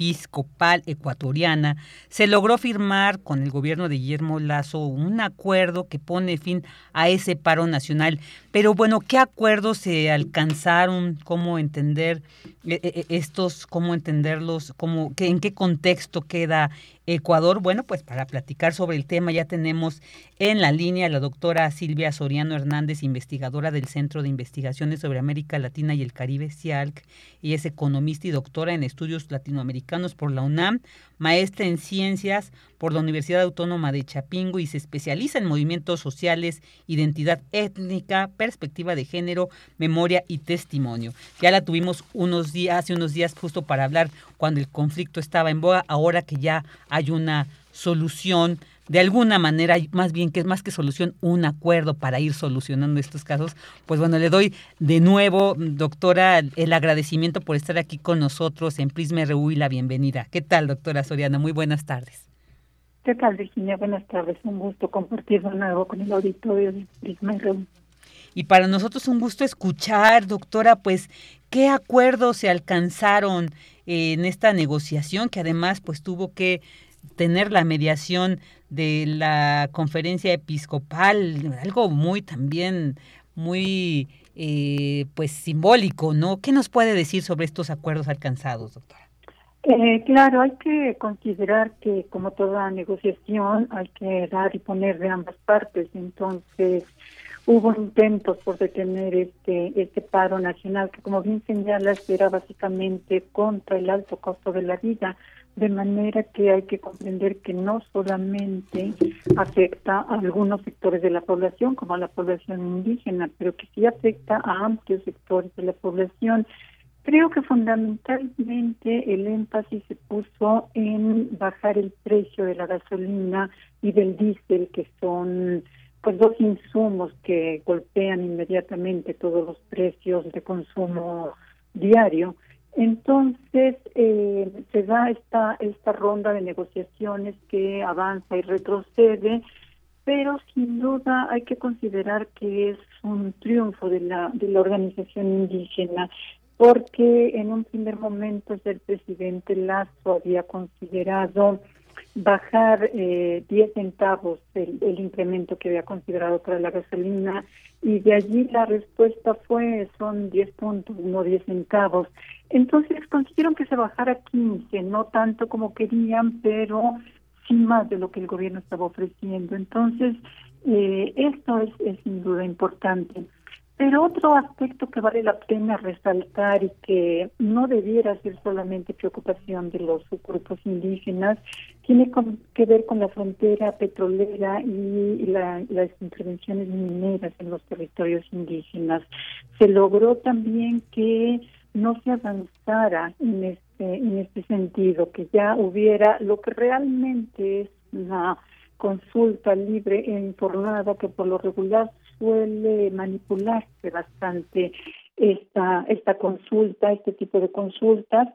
Episcopal Ecuatoriana, se logró firmar con el gobierno de Guillermo Lazo un acuerdo que pone fin a ese paro nacional. Pero bueno, ¿qué acuerdos se alcanzaron? ¿Cómo entender eh, eh, estos? ¿Cómo entenderlos? ¿Cómo, ¿En qué contexto queda Ecuador. Bueno, pues para platicar sobre el tema ya tenemos en la línea a la doctora Silvia Soriano Hernández, investigadora del Centro de Investigaciones sobre América Latina y el Caribe, CIALC, y es economista y doctora en estudios latinoamericanos por la UNAM, maestra en ciencias por la Universidad Autónoma de Chapingo y se especializa en movimientos sociales, identidad étnica, perspectiva de género, memoria y testimonio. Ya la tuvimos unos días, hace unos días justo para hablar cuando el conflicto estaba en boga, ahora que ya hay una solución de alguna manera, más bien que es más que solución, un acuerdo para ir solucionando estos casos. Pues bueno, le doy de nuevo, doctora, el agradecimiento por estar aquí con nosotros en Prisma RU y la bienvenida. ¿Qué tal, doctora Soriana? Muy buenas tardes. ¿Qué tal, Virginia? Buenas tardes. Un gusto compartir de nuevo con el auditorio de Prisma RU. Y para nosotros un gusto escuchar, doctora, pues, qué acuerdos se alcanzaron en esta negociación que además pues tuvo que tener la mediación de la conferencia episcopal, algo muy también muy eh, pues simbólico, ¿no? ¿Qué nos puede decir sobre estos acuerdos alcanzados, doctora? Eh, claro, hay que considerar que como toda negociación hay que dar y poner de ambas partes. Entonces, hubo intentos por detener este este paro nacional que como bien señalas era básicamente contra el alto costo de la vida de manera que hay que comprender que no solamente afecta a algunos sectores de la población como a la población indígena pero que sí afecta a amplios sectores de la población Creo que fundamentalmente el énfasis se puso en bajar el precio de la gasolina y del diésel, que son pues dos insumos que golpean inmediatamente todos los precios de consumo diario. Entonces eh, se da esta esta ronda de negociaciones que avanza y retrocede, pero sin duda hay que considerar que es un triunfo de la de la organización indígena porque en un primer momento el presidente Lazo había considerado bajar eh, 10 centavos el, el, incremento que había considerado para la gasolina y de allí la respuesta fue son 10 puntos, no 10 centavos. Entonces consiguieron que se bajara 15, no tanto como querían, pero sí más de lo que el gobierno estaba ofreciendo. Entonces, eh, esto es, es sin duda importante. Pero otro aspecto que vale la pena resaltar y que no debiera ser solamente preocupación de los grupos indígenas, tiene que ver con la frontera petrolera y las intervenciones mineras en los territorios indígenas. Se logró también que no se avanzara en este, en este sentido, que ya hubiera lo que realmente es una consulta libre e informada que por lo regular suele manipularse bastante esta, esta consulta, este tipo de consultas,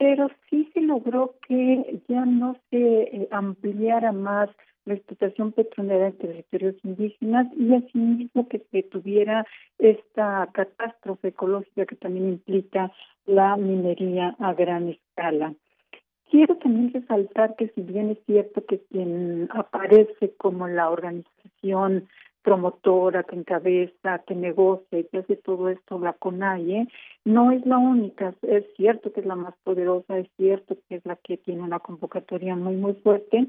pero sí se logró que ya no se eh, ampliara más la explotación petrolera en territorios indígenas y asimismo que se tuviera esta catástrofe ecológica que también implica la minería a gran escala. Quiero también resaltar que si bien es cierto que quien aparece como la organización promotora que encabeza, que negocia y que hace todo esto la CONAIE, no es la única, es cierto que es la más poderosa, es cierto que es la que tiene una convocatoria muy muy fuerte,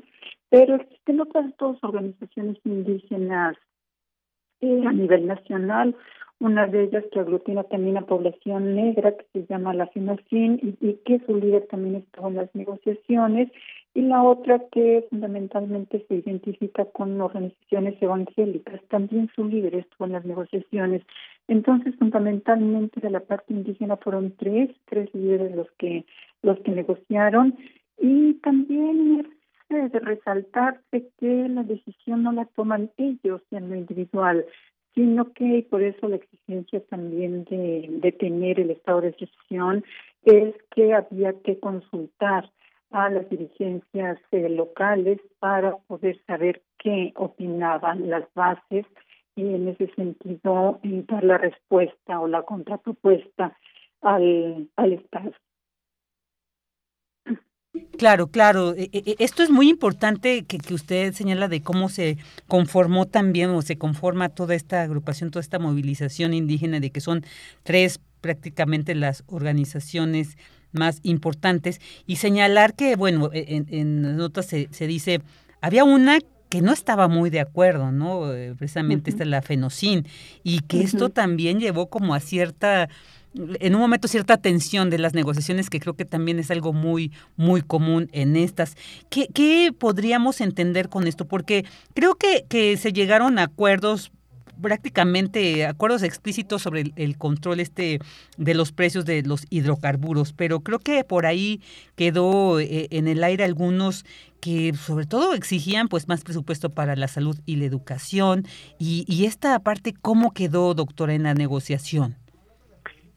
pero existen otras dos organizaciones indígenas eh, a nivel nacional, una de ellas que aglutina también a población negra, que se llama la FINACIN, y, y que su líder también estuvo en las negociaciones, y la otra que fundamentalmente se identifica con organizaciones evangélicas, también su líder estuvo en las negociaciones. Entonces, fundamentalmente de la parte indígena fueron tres, tres líderes los que los que negociaron y también es de resaltarse que la decisión no la toman ellos en lo individual, sino que, y por eso la exigencia también de, de tener el estado de excepción, es que había que consultar a las dirigencias eh, locales para poder saber qué opinaban las bases y en ese sentido eh, dar la respuesta o la contrapropuesta al, al Estado. Claro, claro. E, e, esto es muy importante que, que, usted señala de cómo se conformó también o se conforma toda esta agrupación, toda esta movilización indígena, de que son tres prácticamente las organizaciones más importantes y señalar que, bueno, e, en, en las notas se, se dice, había una que no estaba muy de acuerdo, ¿no? Eh, precisamente uh -huh. esta es la fenocin, y que uh -huh. esto también llevó como a cierta, en un momento cierta tensión de las negociaciones, que creo que también es algo muy, muy común en estas. ¿Qué, qué podríamos entender con esto? Porque creo que, que se llegaron a acuerdos prácticamente acuerdos explícitos sobre el, control este de los precios de los hidrocarburos, pero creo que por ahí quedó eh, en el aire algunos que sobre todo exigían pues más presupuesto para la salud y la educación y, y esta parte cómo quedó doctora en la negociación.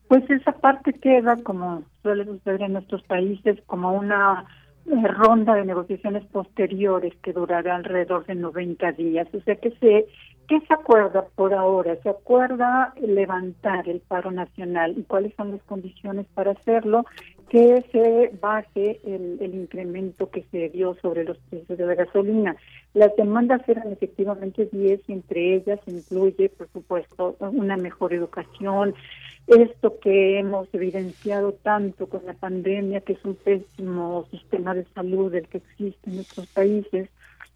Pues esa parte queda como suele suceder en nuestros países como una eh, ronda de negociaciones posteriores que durará alrededor de 90 días. O sea que se ¿Qué se acuerda por ahora? Se acuerda levantar el paro nacional y cuáles son las condiciones para hacerlo, que se baje el, incremento que se dio sobre los precios de la gasolina. Las demandas eran efectivamente 10 y entre ellas incluye, por supuesto, una mejor educación, esto que hemos evidenciado tanto con la pandemia, que es un pésimo sistema de salud el que existe en nuestros países,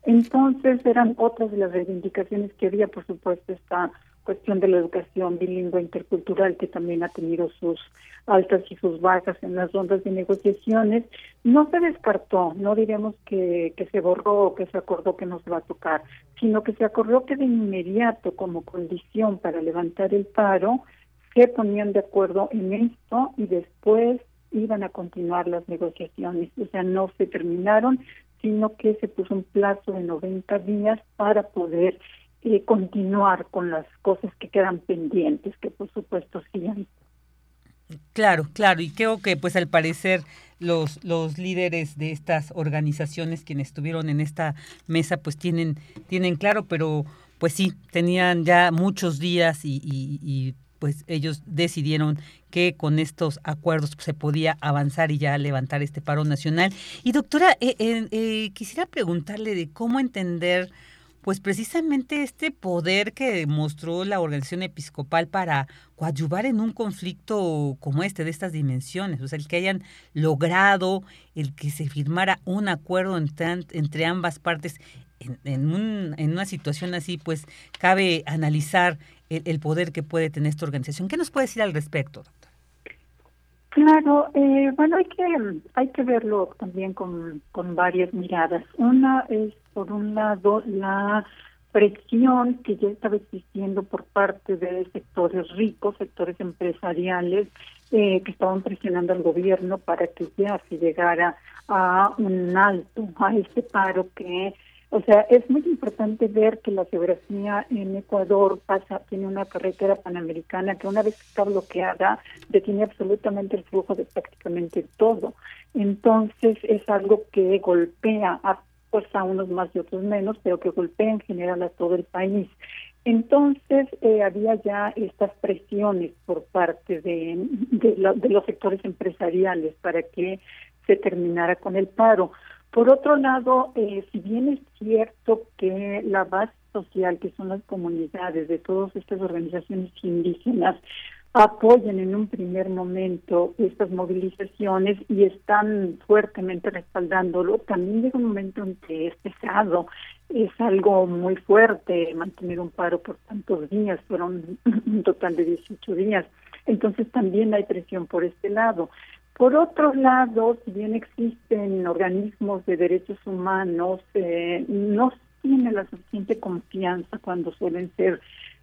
entonces eran otras de las reivindicaciones que había, por supuesto, esta cuestión de la educación bilingüe intercultural que también ha tenido sus altas y sus bajas en las rondas de negociaciones, no se descartó, no diremos que, que se borró o que se acordó que no se va a tocar, sino que se acordó que de inmediato como condición para levantar el paro se ponían de acuerdo en esto y después iban a continuar las negociaciones, o sea, no se terminaron, sino que se puso un plazo de 90 días para poder eh, continuar con las cosas que quedan pendientes, que por supuesto siguen. Claro, claro, y creo que pues al parecer los, los líderes de estas organizaciones quienes estuvieron en esta mesa pues tienen, tienen claro, pero pues sí, tenían ya muchos días y, y pues ellos decidieron que con estos acuerdos se podía avanzar y ya levantar este paro nacional. Y doctora, eh, eh, quisiera preguntarle de cómo entender pues precisamente este poder que mostró la organización episcopal para coadyuvar en un conflicto como este, de estas dimensiones, o sea, el que hayan logrado, el que se firmara un acuerdo entre, entre ambas partes en, en, un, en una situación así, pues cabe analizar el, poder que puede tener esta organización. ¿Qué nos puede decir al respecto, doctor? Claro, eh, bueno, hay que hay que verlo también con, con varias miradas. Una es, por un lado, la presión que ya estaba existiendo por parte de sectores ricos, sectores empresariales, eh, que estaban presionando al gobierno para que ya se llegara a un alto a este paro que o sea, es muy importante ver que la geografía en Ecuador pasa, tiene una carretera panamericana que una vez que está bloqueada, detiene absolutamente el flujo de prácticamente todo. Entonces es algo que golpea a, pues unos más y otros menos, pero que golpea en general a todo el país. Entonces eh, había ya estas presiones por parte de los sectores empresariales para que se terminara con el paro. Por otro lado, eh, si bien es cierto que la base social, que son las comunidades de todas estas organizaciones indígenas, apoyan en un primer momento estas movilizaciones y están fuertemente respaldándolo, también llega un momento en que es pesado, es algo muy fuerte mantener un paro por tantos días, fueron un total de 18 días. Entonces también hay presión por este lado. Por otro lado, si bien existen organismos de derechos humanos, eh, no tiene la suficiente confianza cuando suelen ser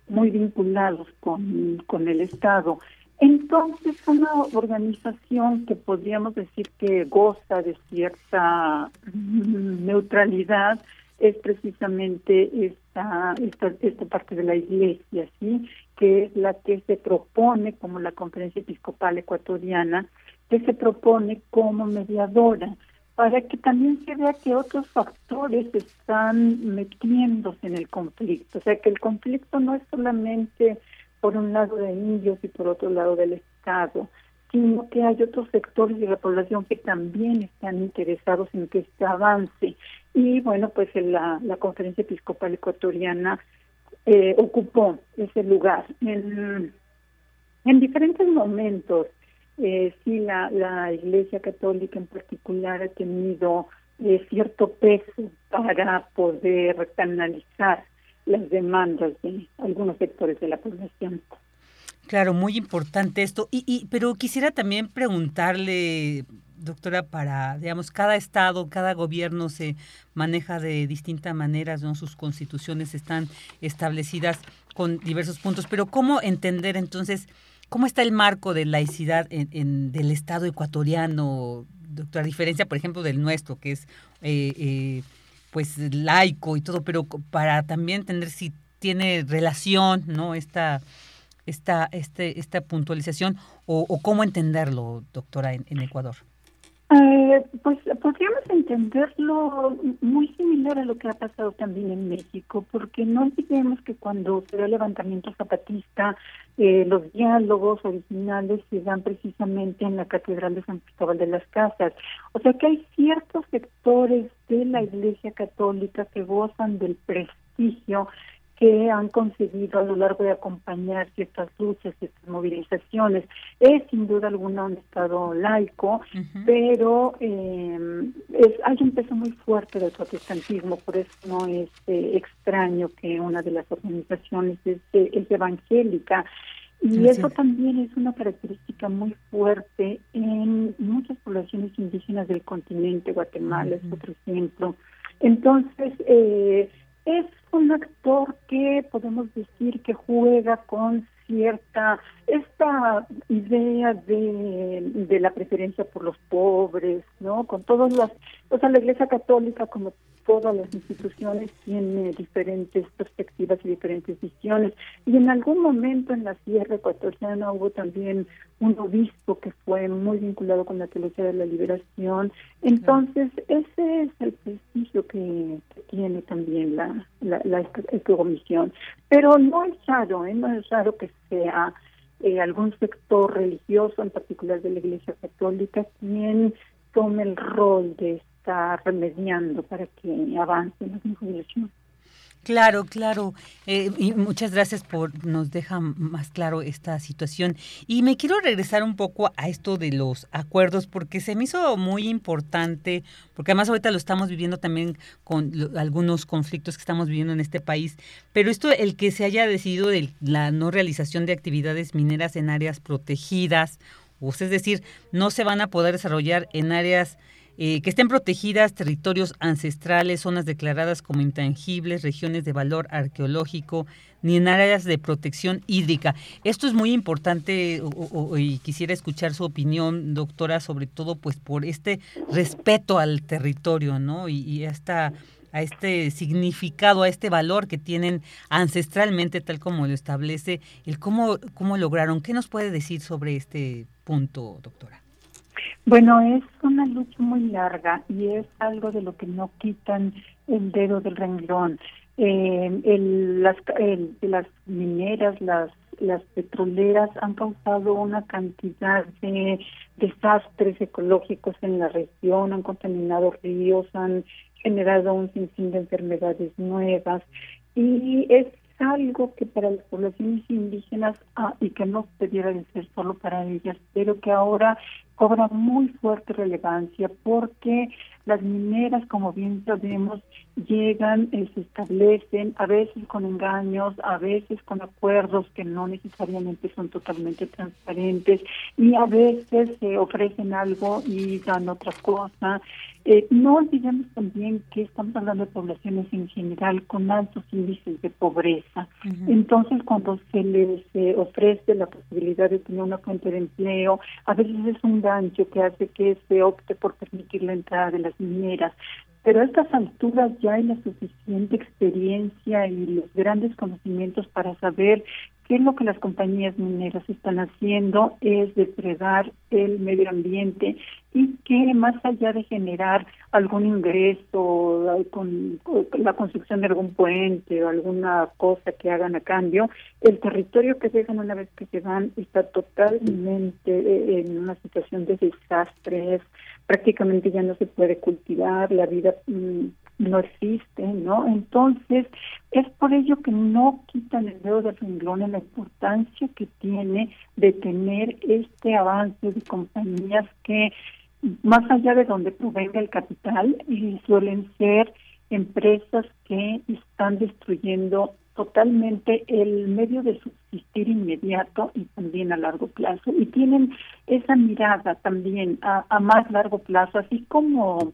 muy vinculados con, con el Estado. Entonces, una organización que podríamos decir que goza de cierta neutralidad es precisamente esta, esta, esta parte de la iglesia, ¿sí? que es la que se propone como la Conferencia Episcopal Ecuatoriana que se propone como mediadora para que también se vea que otros factores están metiéndose en el conflicto. O sea, que el conflicto no es solamente por un lado de indios y por otro lado del Estado, sino que hay otros sectores de la población que también están interesados en que este avance. Y bueno, pues la, la Conferencia Episcopal Ecuatoriana eh, ocupó ese lugar en, en diferentes momentos eh, sí la, la Iglesia Católica en particular ha tenido eh, cierto peso para poder canalizar las demandas de algunos sectores de la población. Claro, muy importante esto. Y, y pero quisiera también preguntarle, doctora, para, digamos, cada estado, cada gobierno se maneja de distintas maneras, ¿no? Sus constituciones están establecidas. con diversos puntos, pero ¿cómo entender entonces cómo está el marco de laicidad en, del Estado ecuatoriano, doctora? A diferencia, por ejemplo, del nuestro, que es eh, eh, pues laico y todo, pero para también entender si tiene relación, ¿no? Esta, esta, este, esta puntualización o, cómo entenderlo, doctora, en Ecuador. Eh, pues podríamos entenderlo muy similar a lo que ha pasado también en México, porque no olvidemos que cuando se da el levantamiento zapatista, eh, los diálogos originales se dan precisamente en la Catedral de San Cristóbal de las Casas. O sea que hay ciertos sectores de la Iglesia Católica que gozan del prestigio que han conseguido a lo largo de acompañar ciertas luchas, ciertas movilizaciones. Es sin duda alguna un Estado laico, pero eh, es, hay un peso muy fuerte del protestantismo, por eso no es eh, extraño que una de las organizaciones es, es evangélica. Y eso también es una característica muy fuerte en muchas poblaciones indígenas del continente, Guatemala es otro ejemplo. Entonces, eh, es un actor que podemos decir que juega con cierta esta idea de, de la preferencia por los pobres, ¿no? Con todas las, o sea, la Iglesia Católica como todas las instituciones tiene diferentes perspectivas y diferentes visiones. Y en algún momento en la Sierra Ecuatoriana hubo también un obispo que fue muy vinculado con la teología de la liberación. Entonces, ese es el prestigio que, tiene también la, la, la, comisión. Pero no es raro, ¿eh? no es raro que sea eh, algún sector religioso, en particular de la Iglesia Católica, quien tome el rol de está remediando para que avance la negociaciones. Claro, claro. Eh, y muchas gracias por nos deja más claro esta situación. Y me quiero regresar un poco a esto de los acuerdos porque se me hizo muy importante, porque además ahorita lo estamos viviendo también con algunos conflictos que estamos viviendo en este país. Pero esto, el que se haya decidido de la no realización de actividades mineras en áreas protegidas, o es decir, no se van a poder desarrollar en áreas eh, que estén protegidas territorios ancestrales, zonas declaradas como intangibles, regiones de valor arqueológico, ni en áreas de protección hídrica. Esto es muy importante y quisiera escuchar su opinión, doctora, sobre todo pues por este respeto al territorio, ¿no? Y, y esta a este significado, a este valor que tienen ancestralmente, tal como lo establece, el cómo, cómo lograron. ¿Qué nos puede decir sobre este punto, doctora? Bueno, es una lucha muy larga y es algo de lo que no quitan el dedo del renglón. Eh, el, las, las mineras, las, las petroleras han causado una cantidad de desastres ecológicos en la región, han contaminado ríos, han generado un sinfín de enfermedades nuevas y es algo que para las poblaciones indígenas ah, y que no debiera de ser solo para ellas, pero que ahora cobra muy fuerte relevancia porque las mineras, como bien sabemos, llegan, y se establecen, a veces con engaños, a veces con acuerdos que no necesariamente son totalmente transparentes y a veces se ofrecen algo y dan otra cosa. Eh, no olvidemos también que estamos hablando de poblaciones en general con altos índices de pobreza. Entonces, cuando se les eh, ofrece la posibilidad de tener una fuente de empleo, a veces es un gancho que hace que se opte por permitir la entrada de las mineras. Pero a estas alturas ya hay la suficiente experiencia y los grandes conocimientos para saber qué es lo que las compañías mineras están haciendo es depredar el medio ambiente y que más allá de generar algún ingreso con la construcción de algún puente o alguna cosa que hagan a cambio, el territorio que dejan una vez que se van está totalmente en una situación de desastre, prácticamente ya no se puede cultivar, la vida mm, no existe, ¿no? Entonces, es por ello que no quitan el dedo de renglón en la importancia que tiene de tener este avance de compañías que, más allá de donde provenga el capital, y suelen ser empresas que están destruyendo totalmente el medio de subsistir inmediato y también a largo plazo. Y tienen esa mirada también a, más largo plazo, así como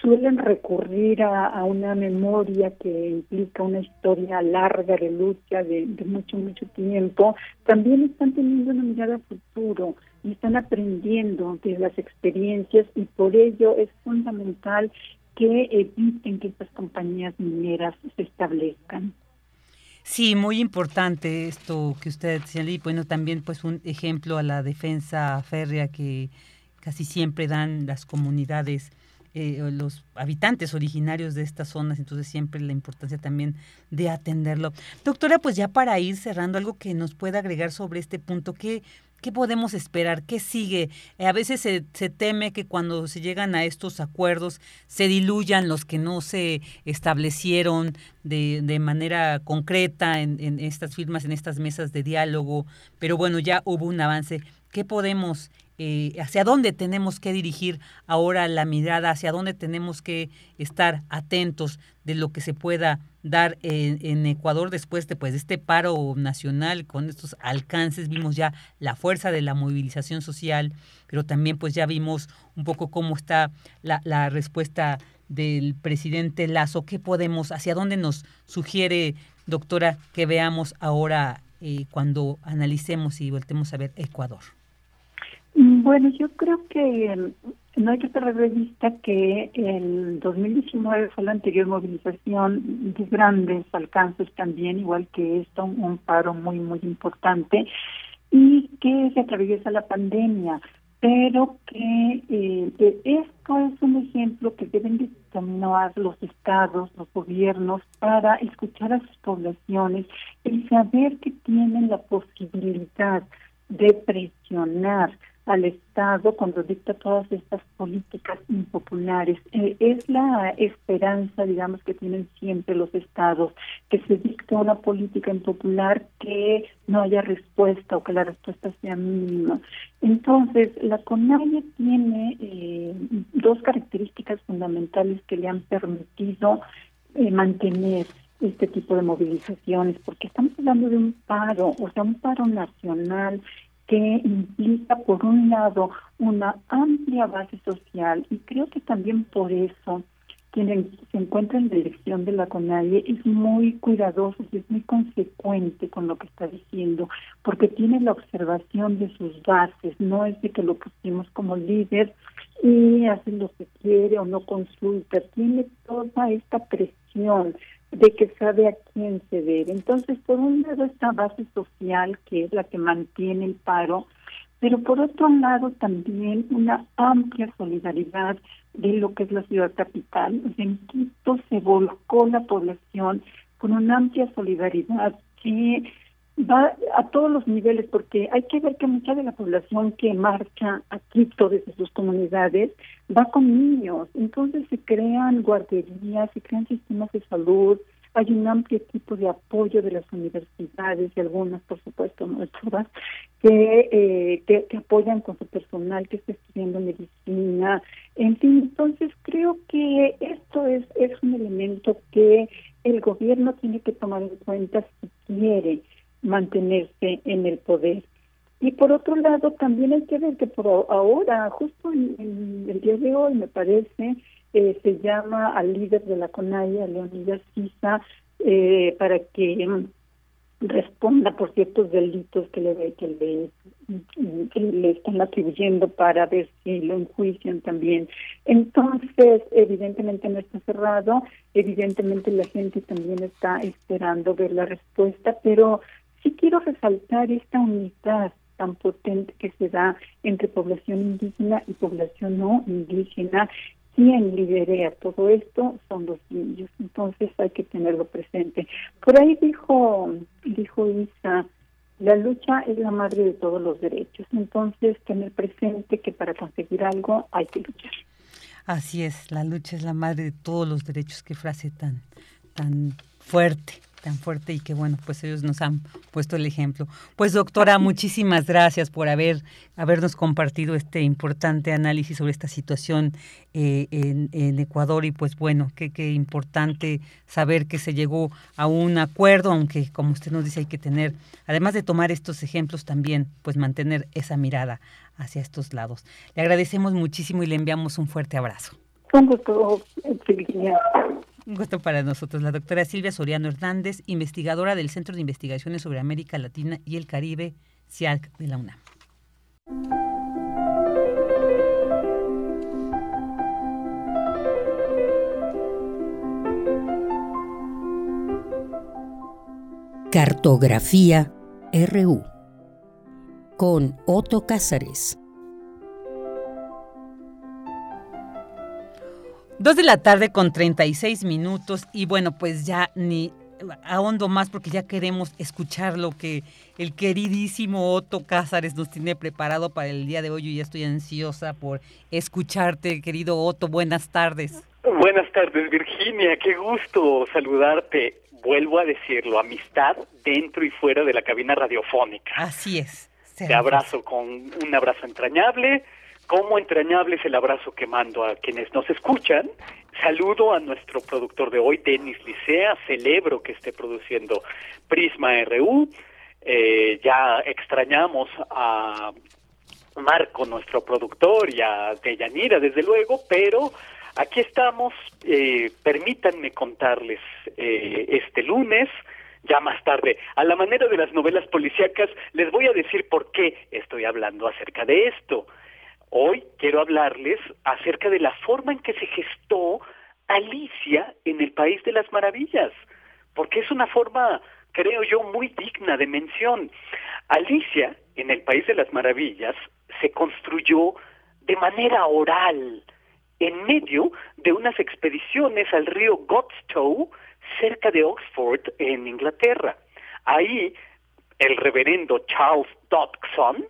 suelen recurrir a, una memoria que implica una historia larga de lucha de, mucho, mucho tiempo, también están teniendo una mirada a futuro y están aprendiendo de las experiencias y por ello es fundamental que eviten que estas compañías mineras se establezcan. Sí, muy importante esto que usted señaló y bueno, también pues un ejemplo a la defensa férrea que casi siempre dan las comunidades eh, los habitantes originarios de estas zonas, entonces siempre la importancia también de atenderlo. Doctora, pues ya para ir cerrando, algo que nos pueda agregar sobre este punto, ¿qué, qué podemos esperar? ¿Qué sigue? Eh, a veces se, se, teme que cuando se llegan a estos acuerdos se diluyan los que no se establecieron de, de manera concreta en, en estas firmas, en estas mesas de diálogo, pero bueno, ya hubo un avance. ¿Qué podemos eh, hacia dónde tenemos que dirigir ahora la mirada, hacia dónde tenemos que estar atentos de lo que se pueda dar en, Ecuador después de, pues, este paro nacional con estos alcances. Vimos ya la fuerza de la movilización social, pero también pues ya vimos un poco cómo está la, la respuesta del presidente Lazo. ¿Qué podemos, hacia dónde nos sugiere, doctora, que veamos ahora eh, cuando analicemos y voltemos a ver Ecuador? Bueno, yo creo que mm, no hay que perder de vista que el 2019 fue la anterior movilización de grandes alcances también, igual que esto, un paro muy, muy importante, y que se atraviesa la pandemia, pero que eh, esto es un ejemplo que deben de los estados, los gobiernos, para escuchar a sus poblaciones y saber que tienen la posibilidad de presionar al Estado cuando dicta todas estas políticas impopulares. Eh, es la esperanza, digamos, que tienen siempre los Estados, que se dicte una política impopular que no haya respuesta o que la respuesta sea mínima. Entonces, la CONAIE tiene eh, dos características fundamentales que le han permitido eh, mantener este tipo de movilizaciones, porque estamos hablando de un paro, o sea, un paro nacional que implica, por un lado, una amplia base social y creo que también por eso quien se encuentra en la dirección de la CONAIE es muy cuidadoso y es muy consecuente con lo que está diciendo, porque tiene la observación de sus bases, no es de que lo pusimos como líder y hace lo que quiere o no consulta, tiene toda esta presión de que sabe a quién se debe. Entonces, por un lado, esta base social que es la que mantiene el paro, pero por otro lado también una amplia solidaridad de lo que es la ciudad capital. En Quito se volcó la población con una amplia solidaridad que va a todos los niveles, porque hay que ver que mucha de la población que marcha a Quito desde sus comunidades va con niños, entonces se crean guarderías, se crean sistemas de salud, hay un amplio equipo de apoyo de las universidades y algunas, por supuesto, no todas, que, eh, que, que, apoyan con su personal que está estudiando medicina. En fin, entonces creo que esto es, es un elemento que el gobierno tiene que tomar en cuenta si quiere mantenerse en el poder. Y por otro lado, también hay que ver que por ahora, justo en, el día de hoy, me parece, eh, se llama al líder de la CONAIA, Leonidas Sisa, eh, para que responda por ciertos delitos que le, que le, que le están atribuyendo para ver si lo enjuician también. Entonces, evidentemente no está cerrado, evidentemente la gente también está esperando ver la respuesta, pero Sí quiero resaltar esta unidad tan potente que se da entre población indígena y población no indígena. Quien liderea todo esto son los indios, entonces hay que tenerlo presente. Por ahí dijo, dijo Isa, la lucha es la madre de todos los derechos, entonces tener presente que para conseguir algo hay que luchar. Así es, la lucha es la madre de todos los derechos, qué frase tan, tan fuerte tan fuerte y que bueno, pues ellos nos han puesto el ejemplo. Pues doctora, muchísimas gracias por haber habernos compartido este importante análisis sobre esta situación eh, en, Ecuador y pues bueno, qué, qué importante saber que se llegó a un acuerdo, aunque como usted nos dice hay que tener, además de tomar estos ejemplos también, pues mantener esa mirada hacia estos lados. Le agradecemos muchísimo y le enviamos un fuerte abrazo. Un gusto, Virginia. Un gusto para nosotros. La doctora Silvia Soriano Hernández, investigadora del Centro de Investigaciones sobre América Latina y el Caribe, CIALC de la UNAM. Cartografía RU con Otto Cázares. Dos de la tarde con 36 minutos y bueno, pues ya ni ahondo más porque ya queremos escuchar lo que el queridísimo Otto Cázares nos tiene preparado para el día de hoy. y ya estoy ansiosa por escucharte, querido Otto. Buenas tardes. Buenas tardes, Virginia. Qué gusto saludarte. Vuelvo a decirlo, amistad dentro y fuera de la cabina radiofónica. Así es. Te abrazo con un abrazo entrañable Cómo entrañable es el abrazo que mando a quienes nos escuchan. Saludo a nuestro productor de hoy, Denis Licea. Celebro que esté produciendo Prisma RU. Eh, ya extrañamos a Marco, nuestro productor, y a Deyanira, desde luego, pero aquí estamos. Eh, permítanme contarles eh, este lunes ya más tarde. A la manera de las novelas policíacas, les voy a decir por qué estoy hablando acerca de esto. Hoy quiero hablarles acerca de la forma en que se gestó Alicia en el País de las Maravillas, porque es una forma, creo yo, muy digna de mención. Alicia en el País de las Maravillas se construyó de manera oral, en medio de unas expediciones al río Godstow, cerca de Oxford, en Inglaterra. Ahí, el reverendo Charles Dodgson,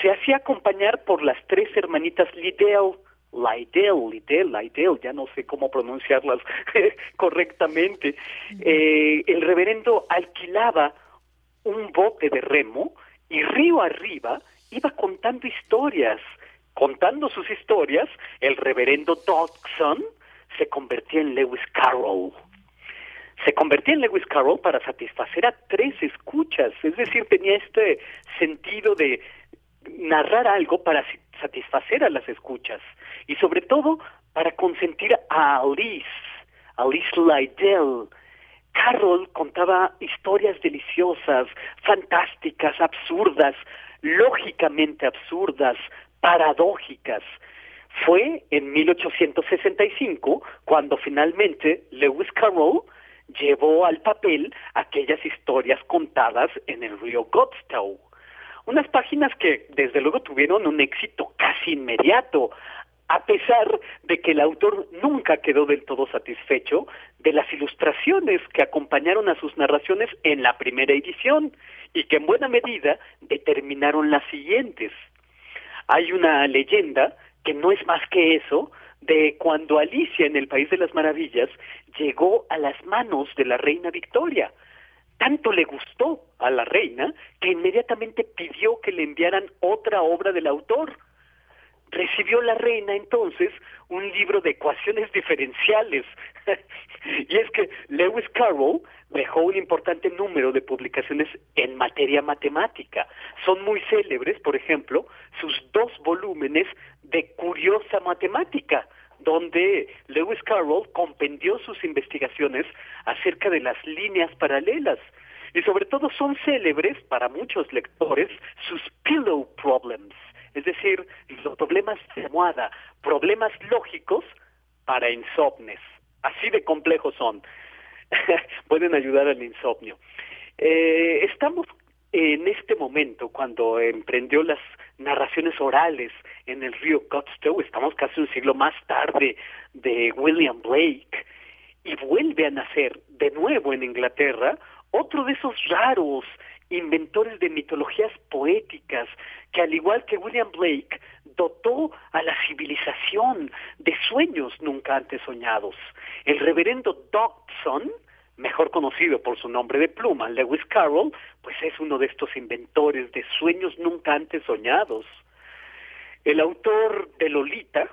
se hacía acompañar por las tres hermanitas Liddell, Liddell, Liddell, Liddell, ya no sé cómo pronunciarlas correctamente. Eh, el reverendo alquilaba un bote de remo y río arriba iba contando historias. Contando sus historias, el reverendo Dodson se convertía en Lewis Carroll. Se convertía en Lewis Carroll para satisfacer a tres escuchas, es decir, tenía este sentido de narrar algo para satisfacer a las escuchas y sobre todo para consentir a Alice, Alice Lydell. Carol contaba historias deliciosas, fantásticas, absurdas, lógicamente absurdas, paradójicas. Fue en 1865 cuando finalmente Lewis Carroll llevó al papel aquellas historias contadas en el río Godstow. Unas páginas que desde luego tuvieron un éxito casi inmediato, a pesar de que el autor nunca quedó del todo satisfecho de las ilustraciones que acompañaron a sus narraciones en la primera edición y que en buena medida determinaron las siguientes. Hay una leyenda que no es más que eso, de cuando Alicia en el País de las Maravillas llegó a las manos de la reina Victoria, tanto le gustó a la reina que inmediatamente pidió que le enviaran otra obra del autor. Recibió la reina entonces un libro de ecuaciones diferenciales. y es que Lewis Carroll dejó un importante número de publicaciones en materia matemática. Son muy célebres, por ejemplo, sus dos volúmenes de curiosa matemática donde Lewis Carroll compendió sus investigaciones acerca de las líneas paralelas. Y sobre todo son célebres para muchos lectores sus pillow problems, es decir, los problemas de almohada, problemas lógicos para insomnes. Así de complejos son. Pueden ayudar al insomnio. Eh, estamos en este momento, cuando emprendió las narraciones orales en el río Godstow, estamos casi un siglo más tarde de William Blake, y vuelve a nacer de nuevo en Inglaterra otro de esos raros inventores de mitologías poéticas que al igual que William Blake dotó a la civilización de sueños nunca antes soñados. El reverendo Dodson mejor conocido por su nombre de pluma, Lewis Carroll, pues es uno de estos inventores de sueños nunca antes soñados. El autor de Lolita,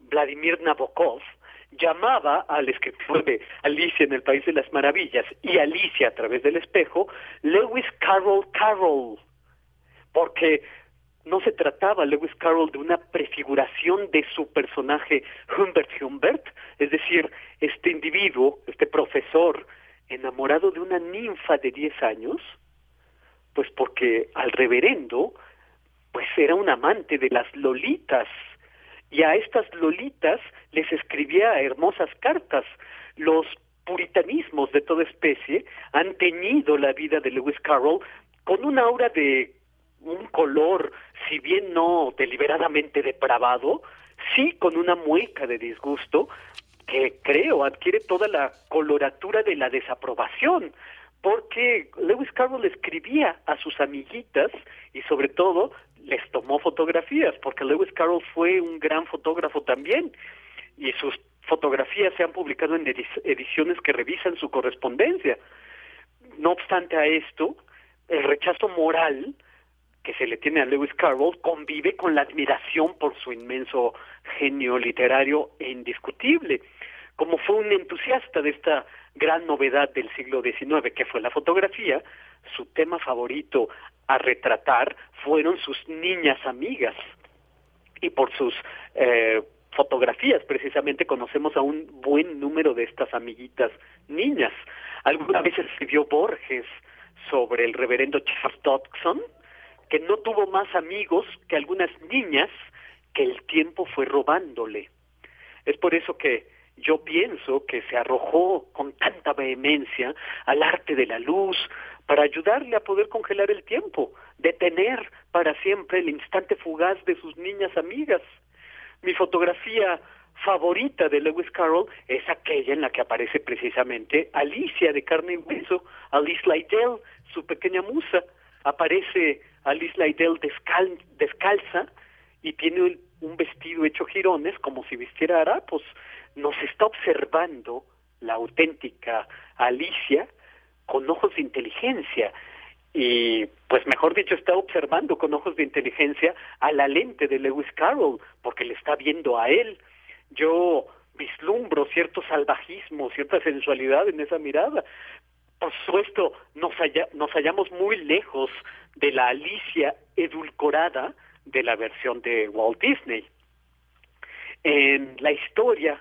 Vladimir Nabokov, llamaba al escritor de Alicia en el País de las Maravillas y Alicia a través del espejo, Lewis Carroll Carroll, porque no se trataba Lewis Carroll de una prefiguración de su personaje Humbert Humbert, es decir, este individuo, este profesor enamorado de una ninfa de 10 años, pues porque al reverendo pues era un amante de las lolitas y a estas lolitas les escribía hermosas cartas. Los puritanismos de toda especie han teñido la vida de Lewis Carroll con una aura de un color, si bien no deliberadamente depravado, sí con una mueca de disgusto que creo adquiere toda la coloratura de la desaprobación, porque Lewis Carroll escribía a sus amiguitas y sobre todo les tomó fotografías, porque Lewis Carroll fue un gran fotógrafo también y sus fotografías se han publicado en ediciones que revisan su correspondencia. No obstante a esto, el rechazo moral que se le tiene a Lewis Carroll convive con la admiración por su inmenso genio literario e indiscutible. Como fue un entusiasta de esta gran novedad del siglo XIX, que fue la fotografía, su tema favorito a retratar fueron sus niñas amigas. Y por sus eh, fotografías precisamente conocemos a un buen número de estas amiguitas niñas. Alguna vez escribió Borges sobre el reverendo Charles Dodson, que no tuvo más amigos que algunas niñas que el tiempo fue robándole. Es por eso que yo pienso que se arrojó con tanta vehemencia al arte de la luz para ayudarle a poder congelar el tiempo, detener para siempre el instante fugaz de sus niñas amigas. Mi fotografía favorita de Lewis Carroll es aquella en la que aparece precisamente Alicia de carne y hueso, Alice Lydell, su pequeña musa. Aparece Alice Lydell descalza y tiene un vestido hecho jirones como si vistiera harapos. Nos está observando la auténtica Alicia con ojos de inteligencia y pues mejor dicho está observando con ojos de inteligencia a la lente de Lewis Carroll porque le está viendo a él. Yo vislumbro cierto salvajismo, cierta sensualidad en esa mirada. Por supuesto, nos, hallamos muy lejos de la Alicia edulcorada de la versión de Walt Disney. En la historia,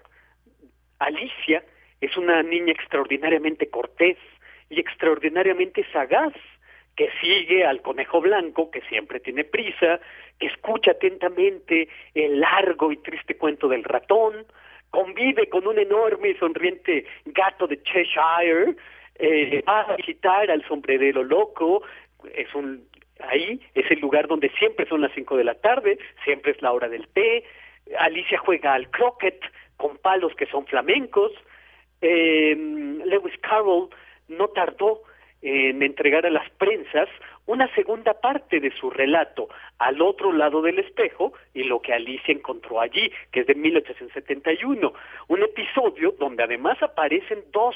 Alicia es una niña extraordinariamente cortés y extraordinariamente sagaz que sigue al conejo blanco, que siempre tiene prisa, que escucha atentamente el largo y triste cuento del ratón, convive con un enorme y sonriente gato de Cheshire, eh, va a visitar al sombrerero loco, es un ahí es el lugar donde siempre son las cinco de la tarde, siempre es la hora del té, Alicia juega al croquet con palos que son flamencos, eh, Lewis Carroll no tardó en entregar a las prensas una segunda parte de su relato al otro lado del espejo y lo que Alicia encontró allí, que es de 1871, un episodio donde además aparecen dos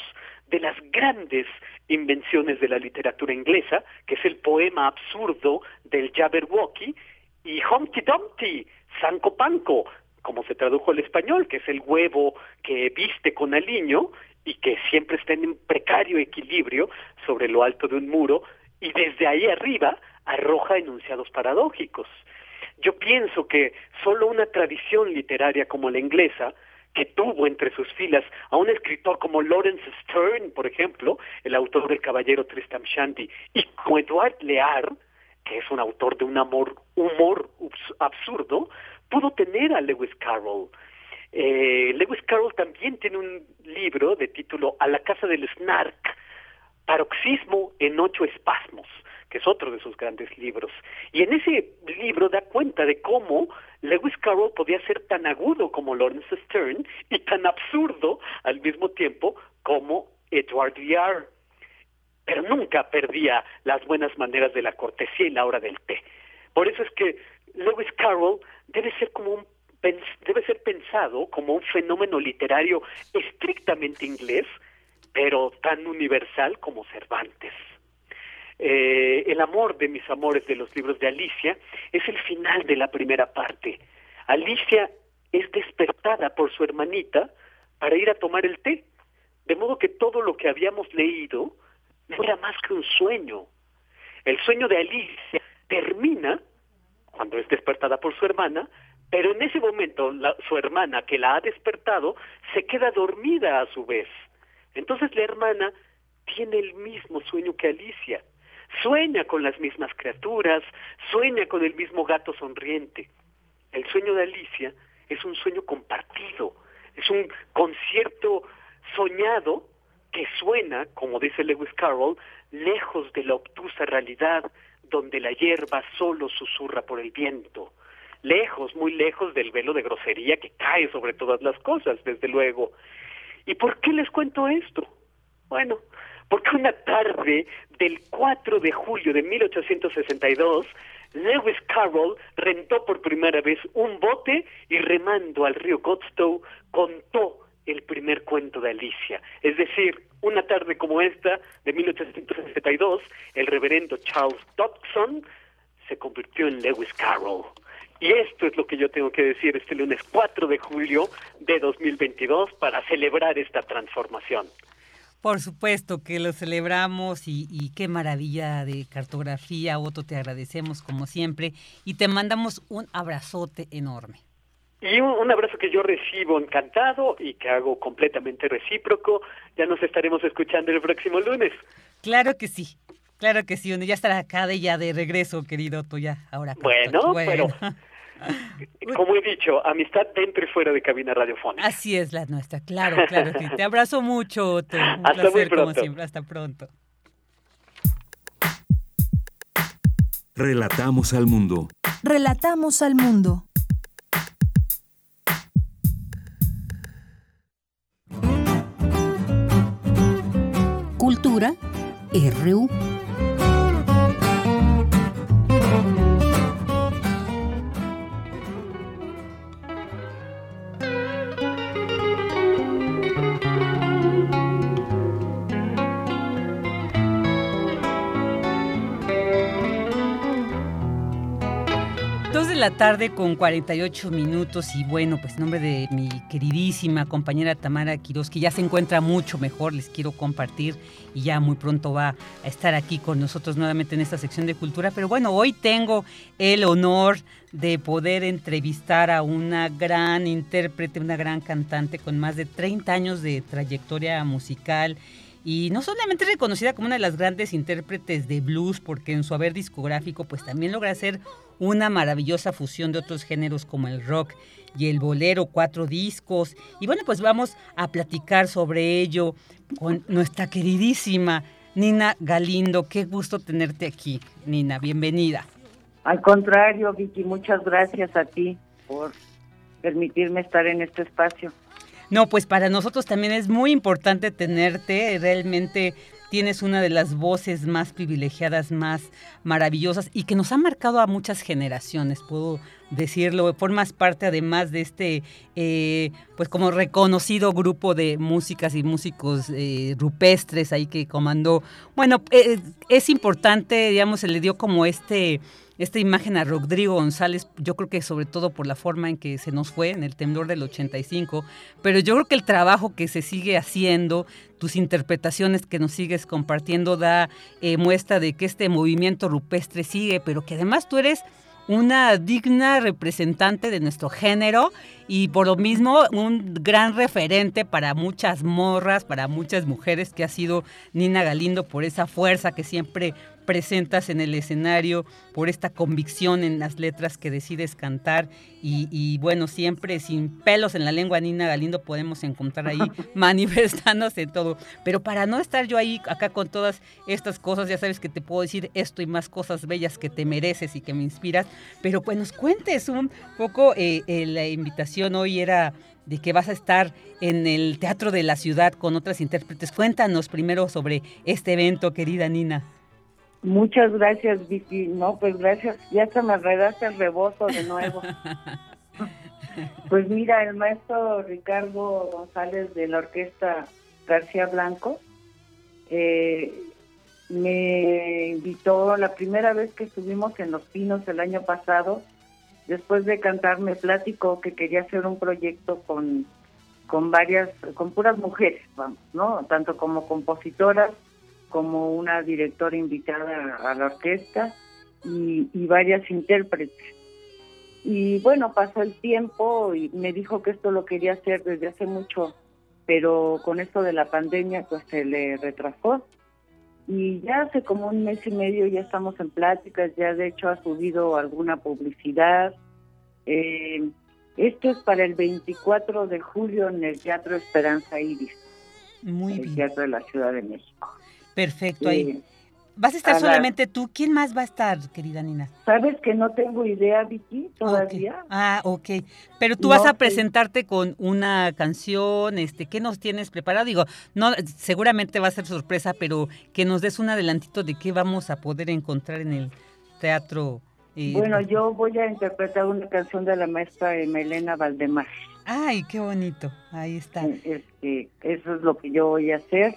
de las grandes invenciones de la literatura inglesa, que es el poema absurdo del Jabberwocky y Humpty Dumpty, Sanco Panco, como se tradujo al español, que es el huevo que viste con aliño y que siempre está en precario equilibrio sobre lo alto de un muro y desde ahí arriba arroja enunciados paradójicos. Yo pienso que solo una tradición literaria como la inglesa, que tuvo entre sus filas a un escritor como Lawrence Stern, por ejemplo, el autor del Caballero Tristram Shandy, y como Edward Lear, que es un autor de un amor, humor absurdo, pudo tener a Lewis Carroll. Eh, Lewis Carroll también tiene un libro de título A la casa del Snark, Paroxismo en ocho espasmos, que es otro de sus grandes libros. Y en ese libro da cuenta de cómo Lewis Carroll podía ser tan agudo como Lawrence Stern y tan absurdo al mismo tiempo como Edward Lear. Pero nunca perdía las buenas maneras de la cortesía y la hora del té. Por eso es que Lewis Carroll debe ser como un debe ser pensado como un fenómeno literario estrictamente inglés, pero tan universal como Cervantes. Eh, el amor de mis amores de los libros de Alicia es el final de la primera parte. Alicia es despertada por su hermanita para ir a tomar el té, de modo que todo lo que habíamos leído no era más que un sueño. El sueño de Alicia termina cuando es despertada por su hermana, pero en ese momento su hermana que la ha despertado se queda dormida a su vez. Entonces la hermana tiene el mismo sueño que Alicia. Sueña con las mismas criaturas, sueña con el mismo gato sonriente. El sueño de Alicia es un sueño compartido, es un concierto soñado que suena, como dice Lewis Carroll, lejos de la obtusa realidad donde la hierba solo susurra por el viento, lejos, muy lejos del velo de grosería que cae sobre todas las cosas, desde luego. ¿Y por qué les cuento esto? Bueno, porque una tarde del 4 de julio de 1862, Lewis Carroll rentó por primera vez un bote y remando al río Godstow contó el primer cuento de Alicia. Es decir, una tarde como esta de 1862, el reverendo Charles Dodson se convirtió en Lewis Carroll. Y esto es lo que yo tengo que decir este lunes 4 de julio de 2022 para celebrar esta transformación. Por supuesto que lo celebramos y, qué maravilla de cartografía, Otto, te agradecemos como siempre y te mandamos un abrazote enorme. Y un, abrazo que yo recibo encantado y que hago completamente recíproco. Ya nos estaremos escuchando el próximo lunes. Claro que sí, claro que sí. Ya estará acá de ya de regreso, querido Otto, ya ahora. Bueno, pero Como he dicho, amistad dentro y fuera de cabina radiofónica. Así es la nuestra, claro, claro. Te abrazo mucho, Un Hasta placer, como siempre. Hasta pronto. Relatamos al mundo. Relatamos al mundo. Cultura RU. La tarde con 48 minutos y bueno, pues en nombre de mi queridísima compañera Tamara Quiroz, que ya se encuentra mucho mejor, les quiero compartir y ya muy pronto va a estar aquí con nosotros nuevamente en esta sección de cultura. Pero bueno, hoy tengo el honor de poder entrevistar a una gran intérprete, una gran cantante con más de 30 años de trayectoria musical y no solamente reconocida como una de las grandes intérpretes de blues, porque en su haber discográfico pues también logra hacer una maravillosa fusión de otros géneros como el rock y el bolero, cuatro discos. Y bueno, pues vamos a platicar sobre ello con nuestra queridísima Nina Galindo. Qué gusto tenerte aquí, Nina, bienvenida. Al contrario, Vicky, muchas gracias a ti por permitirme estar en este espacio. No, pues para nosotros también es muy importante tenerte. Realmente tienes una de las voces más privilegiadas, más maravillosas y que nos ha marcado a muchas generaciones, puedo decirlo. Formas parte además de este, eh, pues como reconocido grupo de músicas y músicos eh, rupestres ahí que comandó. Bueno, eh, es importante, digamos, se le dio como este esta imagen a Rodrigo González, yo creo que sobre todo por la forma en que se nos fue en el temblor del 85, pero yo creo que el trabajo que se sigue haciendo, tus interpretaciones que nos sigues compartiendo, da eh, muestra de que este movimiento rupestre sigue, pero que además tú eres una digna representante de nuestro género y por lo mismo un gran referente para muchas morras, para muchas mujeres que ha sido Nina Galindo por esa fuerza que siempre presentas en el escenario, por esta convicción en las letras que decides cantar y, bueno, siempre sin pelos en la lengua, Nina Galindo, podemos encontrar ahí manifestándose todo. Pero para no estar yo ahí acá con todas estas cosas, ya sabes que te puedo decir esto y más cosas bellas que te mereces y que me inspiras, pero pues nos cuentes un poco, eh, eh, la invitación hoy era de que vas a estar en el Teatro de la Ciudad con otras intérpretes. Cuéntanos primero sobre este evento, querida Nina. Muchas gracias, Vicky. No, pues gracias. Ya se me redaste el rebozo de nuevo. pues mira, el maestro Ricardo González de la orquesta García Blanco eh, me invitó la primera vez que estuvimos en Los Pinos el año pasado. Después de cantar me platicó que quería hacer un proyecto con, con varias, con puras mujeres, vamos, ¿no? Tanto como compositoras como una directora invitada a la orquesta y, varias intérpretes. Y bueno, pasó el tiempo y me dijo que esto lo quería hacer desde hace mucho, pero con esto de la pandemia pues se le retrasó. Y ya hace como un mes y medio ya estamos en pláticas, ya de hecho ha subido alguna publicidad. Eh, esto es para el 24 de julio en el Teatro Esperanza Iris. Muy el bien. Teatro de la Ciudad de México. Perfecto. Ahí. Eh, ¿Vas a estar a la- solamente tú? ¿Quién más va a estar, querida Nina? ¿Sabes que no tengo idea, Vicky, todavía? Ah, ok. Pero tú No, vas a sí. presentarte con una canción, este, ¿qué nos tienes preparado? Digo, no, seguramente va a ser sorpresa, pero que nos des un adelantito de qué vamos a poder encontrar en el teatro. eh, Bueno, yo voy a interpretar una canción de la maestra Melena Valdemar. Ay, qué bonito. Ahí está. Este, eso es lo que yo voy a hacer.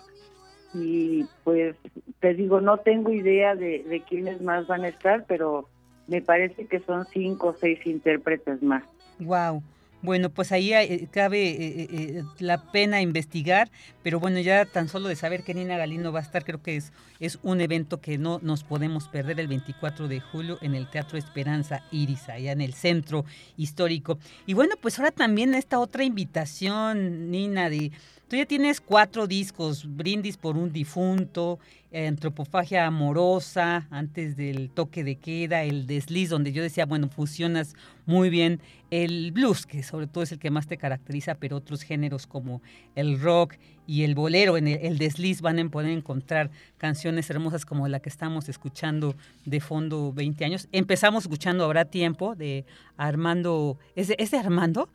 Y pues te digo, no tengo idea de, de quiénes más van a estar, pero me parece que son cinco o seis intérpretes más. Wow. Bueno, pues ahí eh, cabe eh, eh, eh, la pena investigar, pero bueno, ya tan solo de saber que Nina Galindo va a estar, creo que es, es un evento que no nos podemos perder el 24 de julio en el Teatro Esperanza Iris, allá en el centro histórico. Y bueno, pues ahora también esta otra invitación, Nina, de tú ya tienes cuatro discos, Brindis por un difunto, Antropofagia amorosa, antes del toque de queda, el desliz, donde yo decía, bueno, fusionas muy bien el blues, que sobre todo es el que más te caracteriza, pero otros géneros como el rock y el bolero, en el, desliz van a poder encontrar canciones hermosas como la que estamos escuchando de fondo 20 años. Empezamos escuchando Habrá Tiempo de Armando, ¿es ¿es de Armando?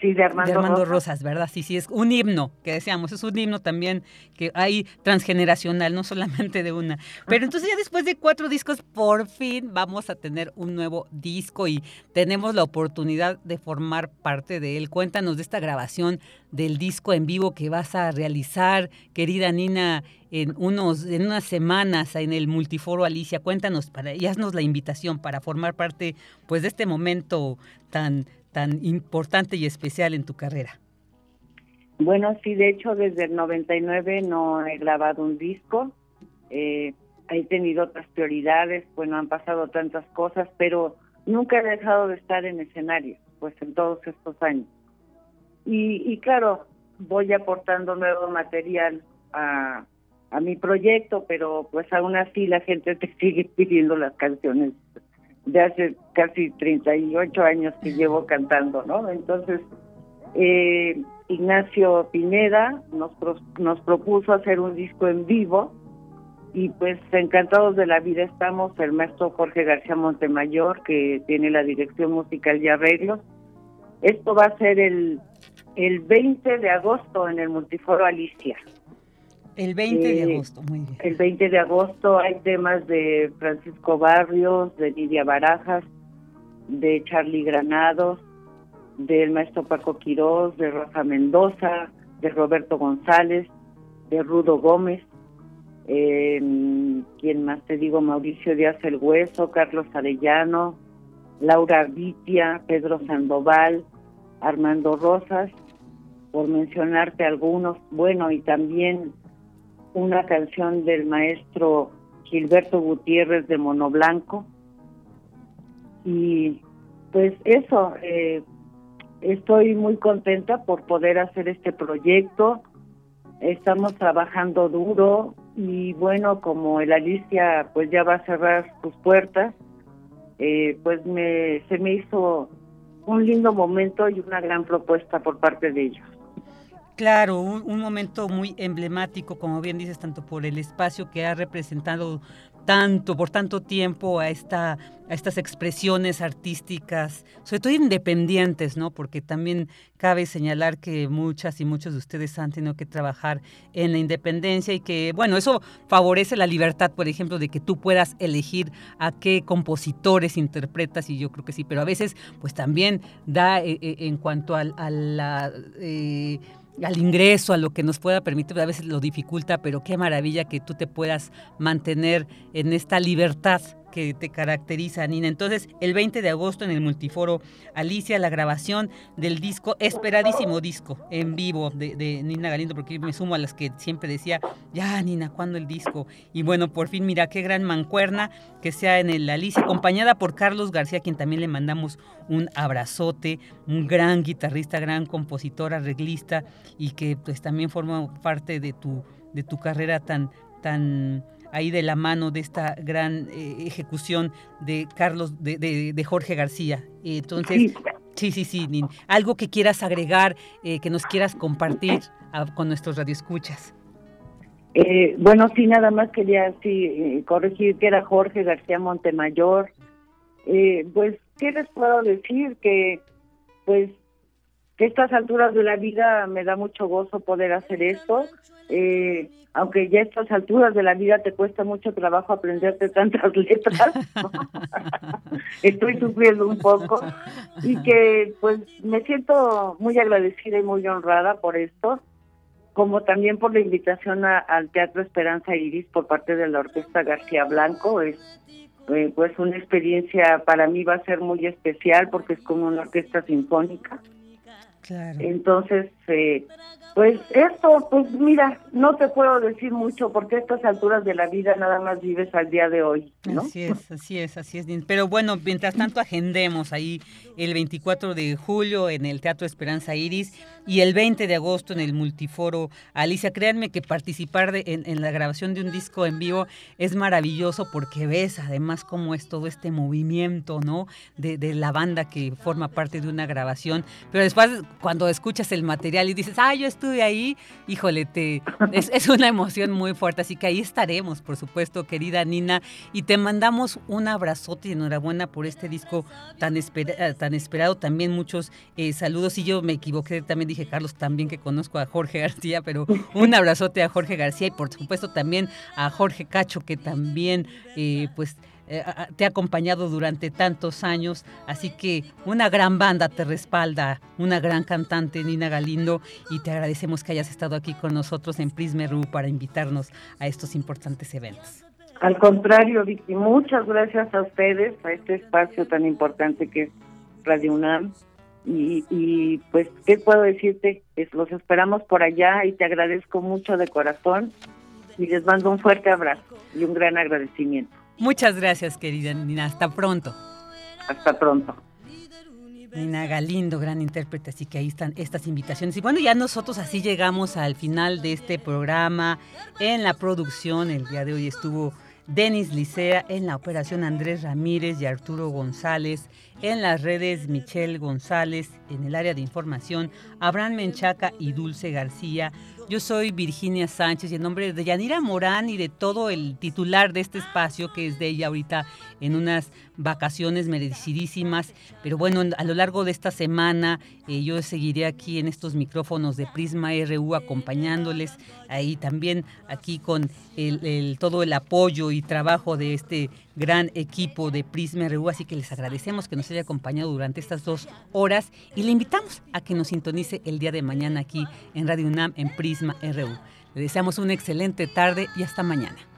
Sí, de Armando, de Armando Rosas. Rosas, ¿verdad? Sí, sí, es un himno que decíamos, es un himno también que hay transgeneracional, no solamente de una. Pero entonces ya después de cuatro discos, por fin vamos a tener un nuevo disco y tenemos la oportunidad de formar parte de él. Cuéntanos de esta grabación del disco en vivo que vas a realizar, querida Nina, en unos en unas semanas en el Multiforo Alicia. Cuéntanos para y haznos la invitación para formar parte pues de este momento tan tan importante y especial en tu carrera. Bueno, sí, de hecho desde el 99 no he grabado un disco. Eh, he tenido otras prioridades, bueno, han pasado tantas cosas, pero nunca he dejado de estar en escenario, pues en todos estos años. Y, y claro, voy aportando nuevo material a, a mi proyecto, pero pues aún así la gente te sigue pidiendo las canciones de hace casi 38 años que llevo cantando, ¿no? Entonces, eh, Ignacio Pineda nos, pro- nos propuso hacer un disco en vivo y pues encantados de la vida estamos, el maestro Jorge García Montemayor, que tiene la dirección musical y arreglos. Esto va a ser el, el 20 de agosto en el Multiforo Alicia. El 20 de agosto, muy bien. El 20 de agosto hay temas de Francisco Barrios, de Lidia Barajas, de Charlie Granados, del maestro Paco Quirós, de Rosa Mendoza, de Roberto González, de Rudo Gómez, eh, ¿quién más te digo? Mauricio Díaz El Hueso, Carlos Arellano, Laura Vitia, Pedro Sandoval, Armando Rosas, por mencionarte algunos. Bueno, y también una canción del maestro Gilberto Gutiérrez de Mono Blanco. Y pues eso, eh, estoy muy contenta por poder hacer este proyecto. Estamos trabajando duro y bueno, como el Alicia pues ya va a cerrar sus puertas, eh, pues me, se me hizo un lindo momento y una gran propuesta por parte de ellos. Claro, un, momento muy emblemático, como bien dices, tanto por el espacio que ha representado tanto, por tanto tiempo a, esta, a estas expresiones artísticas, sobre todo independientes, ¿no? Porque también cabe señalar que muchas y muchos de ustedes han tenido que trabajar en la independencia y que, bueno, eso favorece la libertad, por ejemplo, de que tú puedas elegir a qué compositores interpretas, y yo creo que sí, pero a veces, pues también da eh, eh, en cuanto a, la... eh, al ingreso, a lo que nos pueda permitir, a veces lo dificulta, pero qué maravilla que tú te puedas mantener en esta libertad que te caracteriza, Nina. Entonces, el 20 de agosto en el Multiforo Alicia, la grabación del disco, esperadísimo disco en vivo de, Nina Galindo, porque me sumo a las que siempre decía, ya Nina, ¿cuándo el disco? Y bueno, por fin, mira qué gran mancuerna que sea en el Alicia, acompañada por Carlos García, quien también le mandamos un abrazote, un gran guitarrista, gran compositor, arreglista, y que pues también forma parte de tu, de tu carrera tan, tan ahí de la mano de esta gran eh, ejecución de Carlos, de, de, Jorge García. Entonces, sí, sí, sí, algo que quieras agregar, eh, que nos quieras compartir con nuestros radioescuchas. Eh, bueno, sí, nada más quería sí, corregir que era Jorge García Montemayor. pues, ¿qué les puedo decir? Que, pues, que a estas alturas de la vida me da mucho gozo poder hacer esto. Eh, aunque ya a estas alturas de la vida te cuesta mucho trabajo aprenderte tantas letras, estoy sufriendo un poco y que pues me siento muy agradecida y muy honrada por esto, como también por la invitación al Teatro Esperanza Iris por parte de la Orquesta García Blanco. Es eh, pues una experiencia para mí va a ser muy especial porque es como una orquesta sinfónica entonces, eh, pues esto, pues mira, no te puedo decir mucho porque a estas alturas de la vida nada más vives al día de hoy. ¿no? Así es, así es, así es. Pero bueno, mientras tanto agendemos ahí el 24 de julio en el Teatro Esperanza Iris y el 20 de agosto en el Multiforo Alicia. Créanme que participar en, la grabación de un disco en vivo es maravilloso porque ves además cómo es todo este movimiento, ¿no? De, la banda que forma parte de una grabación. Pero después cuando escuchas el material y dices, ah, yo estuve ahí, híjole, te, es, una emoción muy fuerte. Así que ahí estaremos, por supuesto, querida Nina. Y te mandamos un abrazote y enhorabuena por este disco tan, tan esperado. También muchos eh, saludos. Y yo me equivoqué, también dije Carlos, también que conozco a Jorge García, pero un abrazote a Jorge García y por supuesto también a Jorge Cacho, que también eh, pues eh, te ha acompañado durante tantos años, así que una gran banda te respalda, una gran cantante, Nina Galindo, y te agradecemos que hayas estado aquí con nosotros en Prisma RU para invitarnos a estos importantes eventos. Al contrario, Vicky, muchas gracias a ustedes, a este espacio tan importante que es Radio UNAM, y, pues, ¿qué puedo decirte? Es, los esperamos por allá y te agradezco mucho de corazón y les mando un fuerte abrazo y un gran agradecimiento. Muchas gracias, querida Nina. Hasta pronto. Hasta pronto. Nina Galindo, gran intérprete, así que ahí están estas invitaciones. Y bueno, ya nosotros así llegamos al final de este programa. En la producción, el día de hoy estuvo Denis Licea, en la operación Andrés Ramírez y Arturo González, en las redes Michelle González, en el área de información Abraham Menchaca y Dulce García. Yo soy Virginia Sánchez y en nombre de Yanira Morán y de todo el titular de este espacio, que es de ella ahorita en unas vacaciones merecidísimas. Pero bueno, a lo largo de esta semana eh, yo seguiré aquí en estos micrófonos de Prisma RU acompañándoles, ahí también aquí con el, todo el apoyo y trabajo de este gran equipo de Prisma RU. Así que les agradecemos que nos haya acompañado durante estas dos horas y le invitamos a que nos sintonice el día de mañana aquí en Radio UNAM en Prisma RU. Le deseamos una excelente tarde y hasta mañana.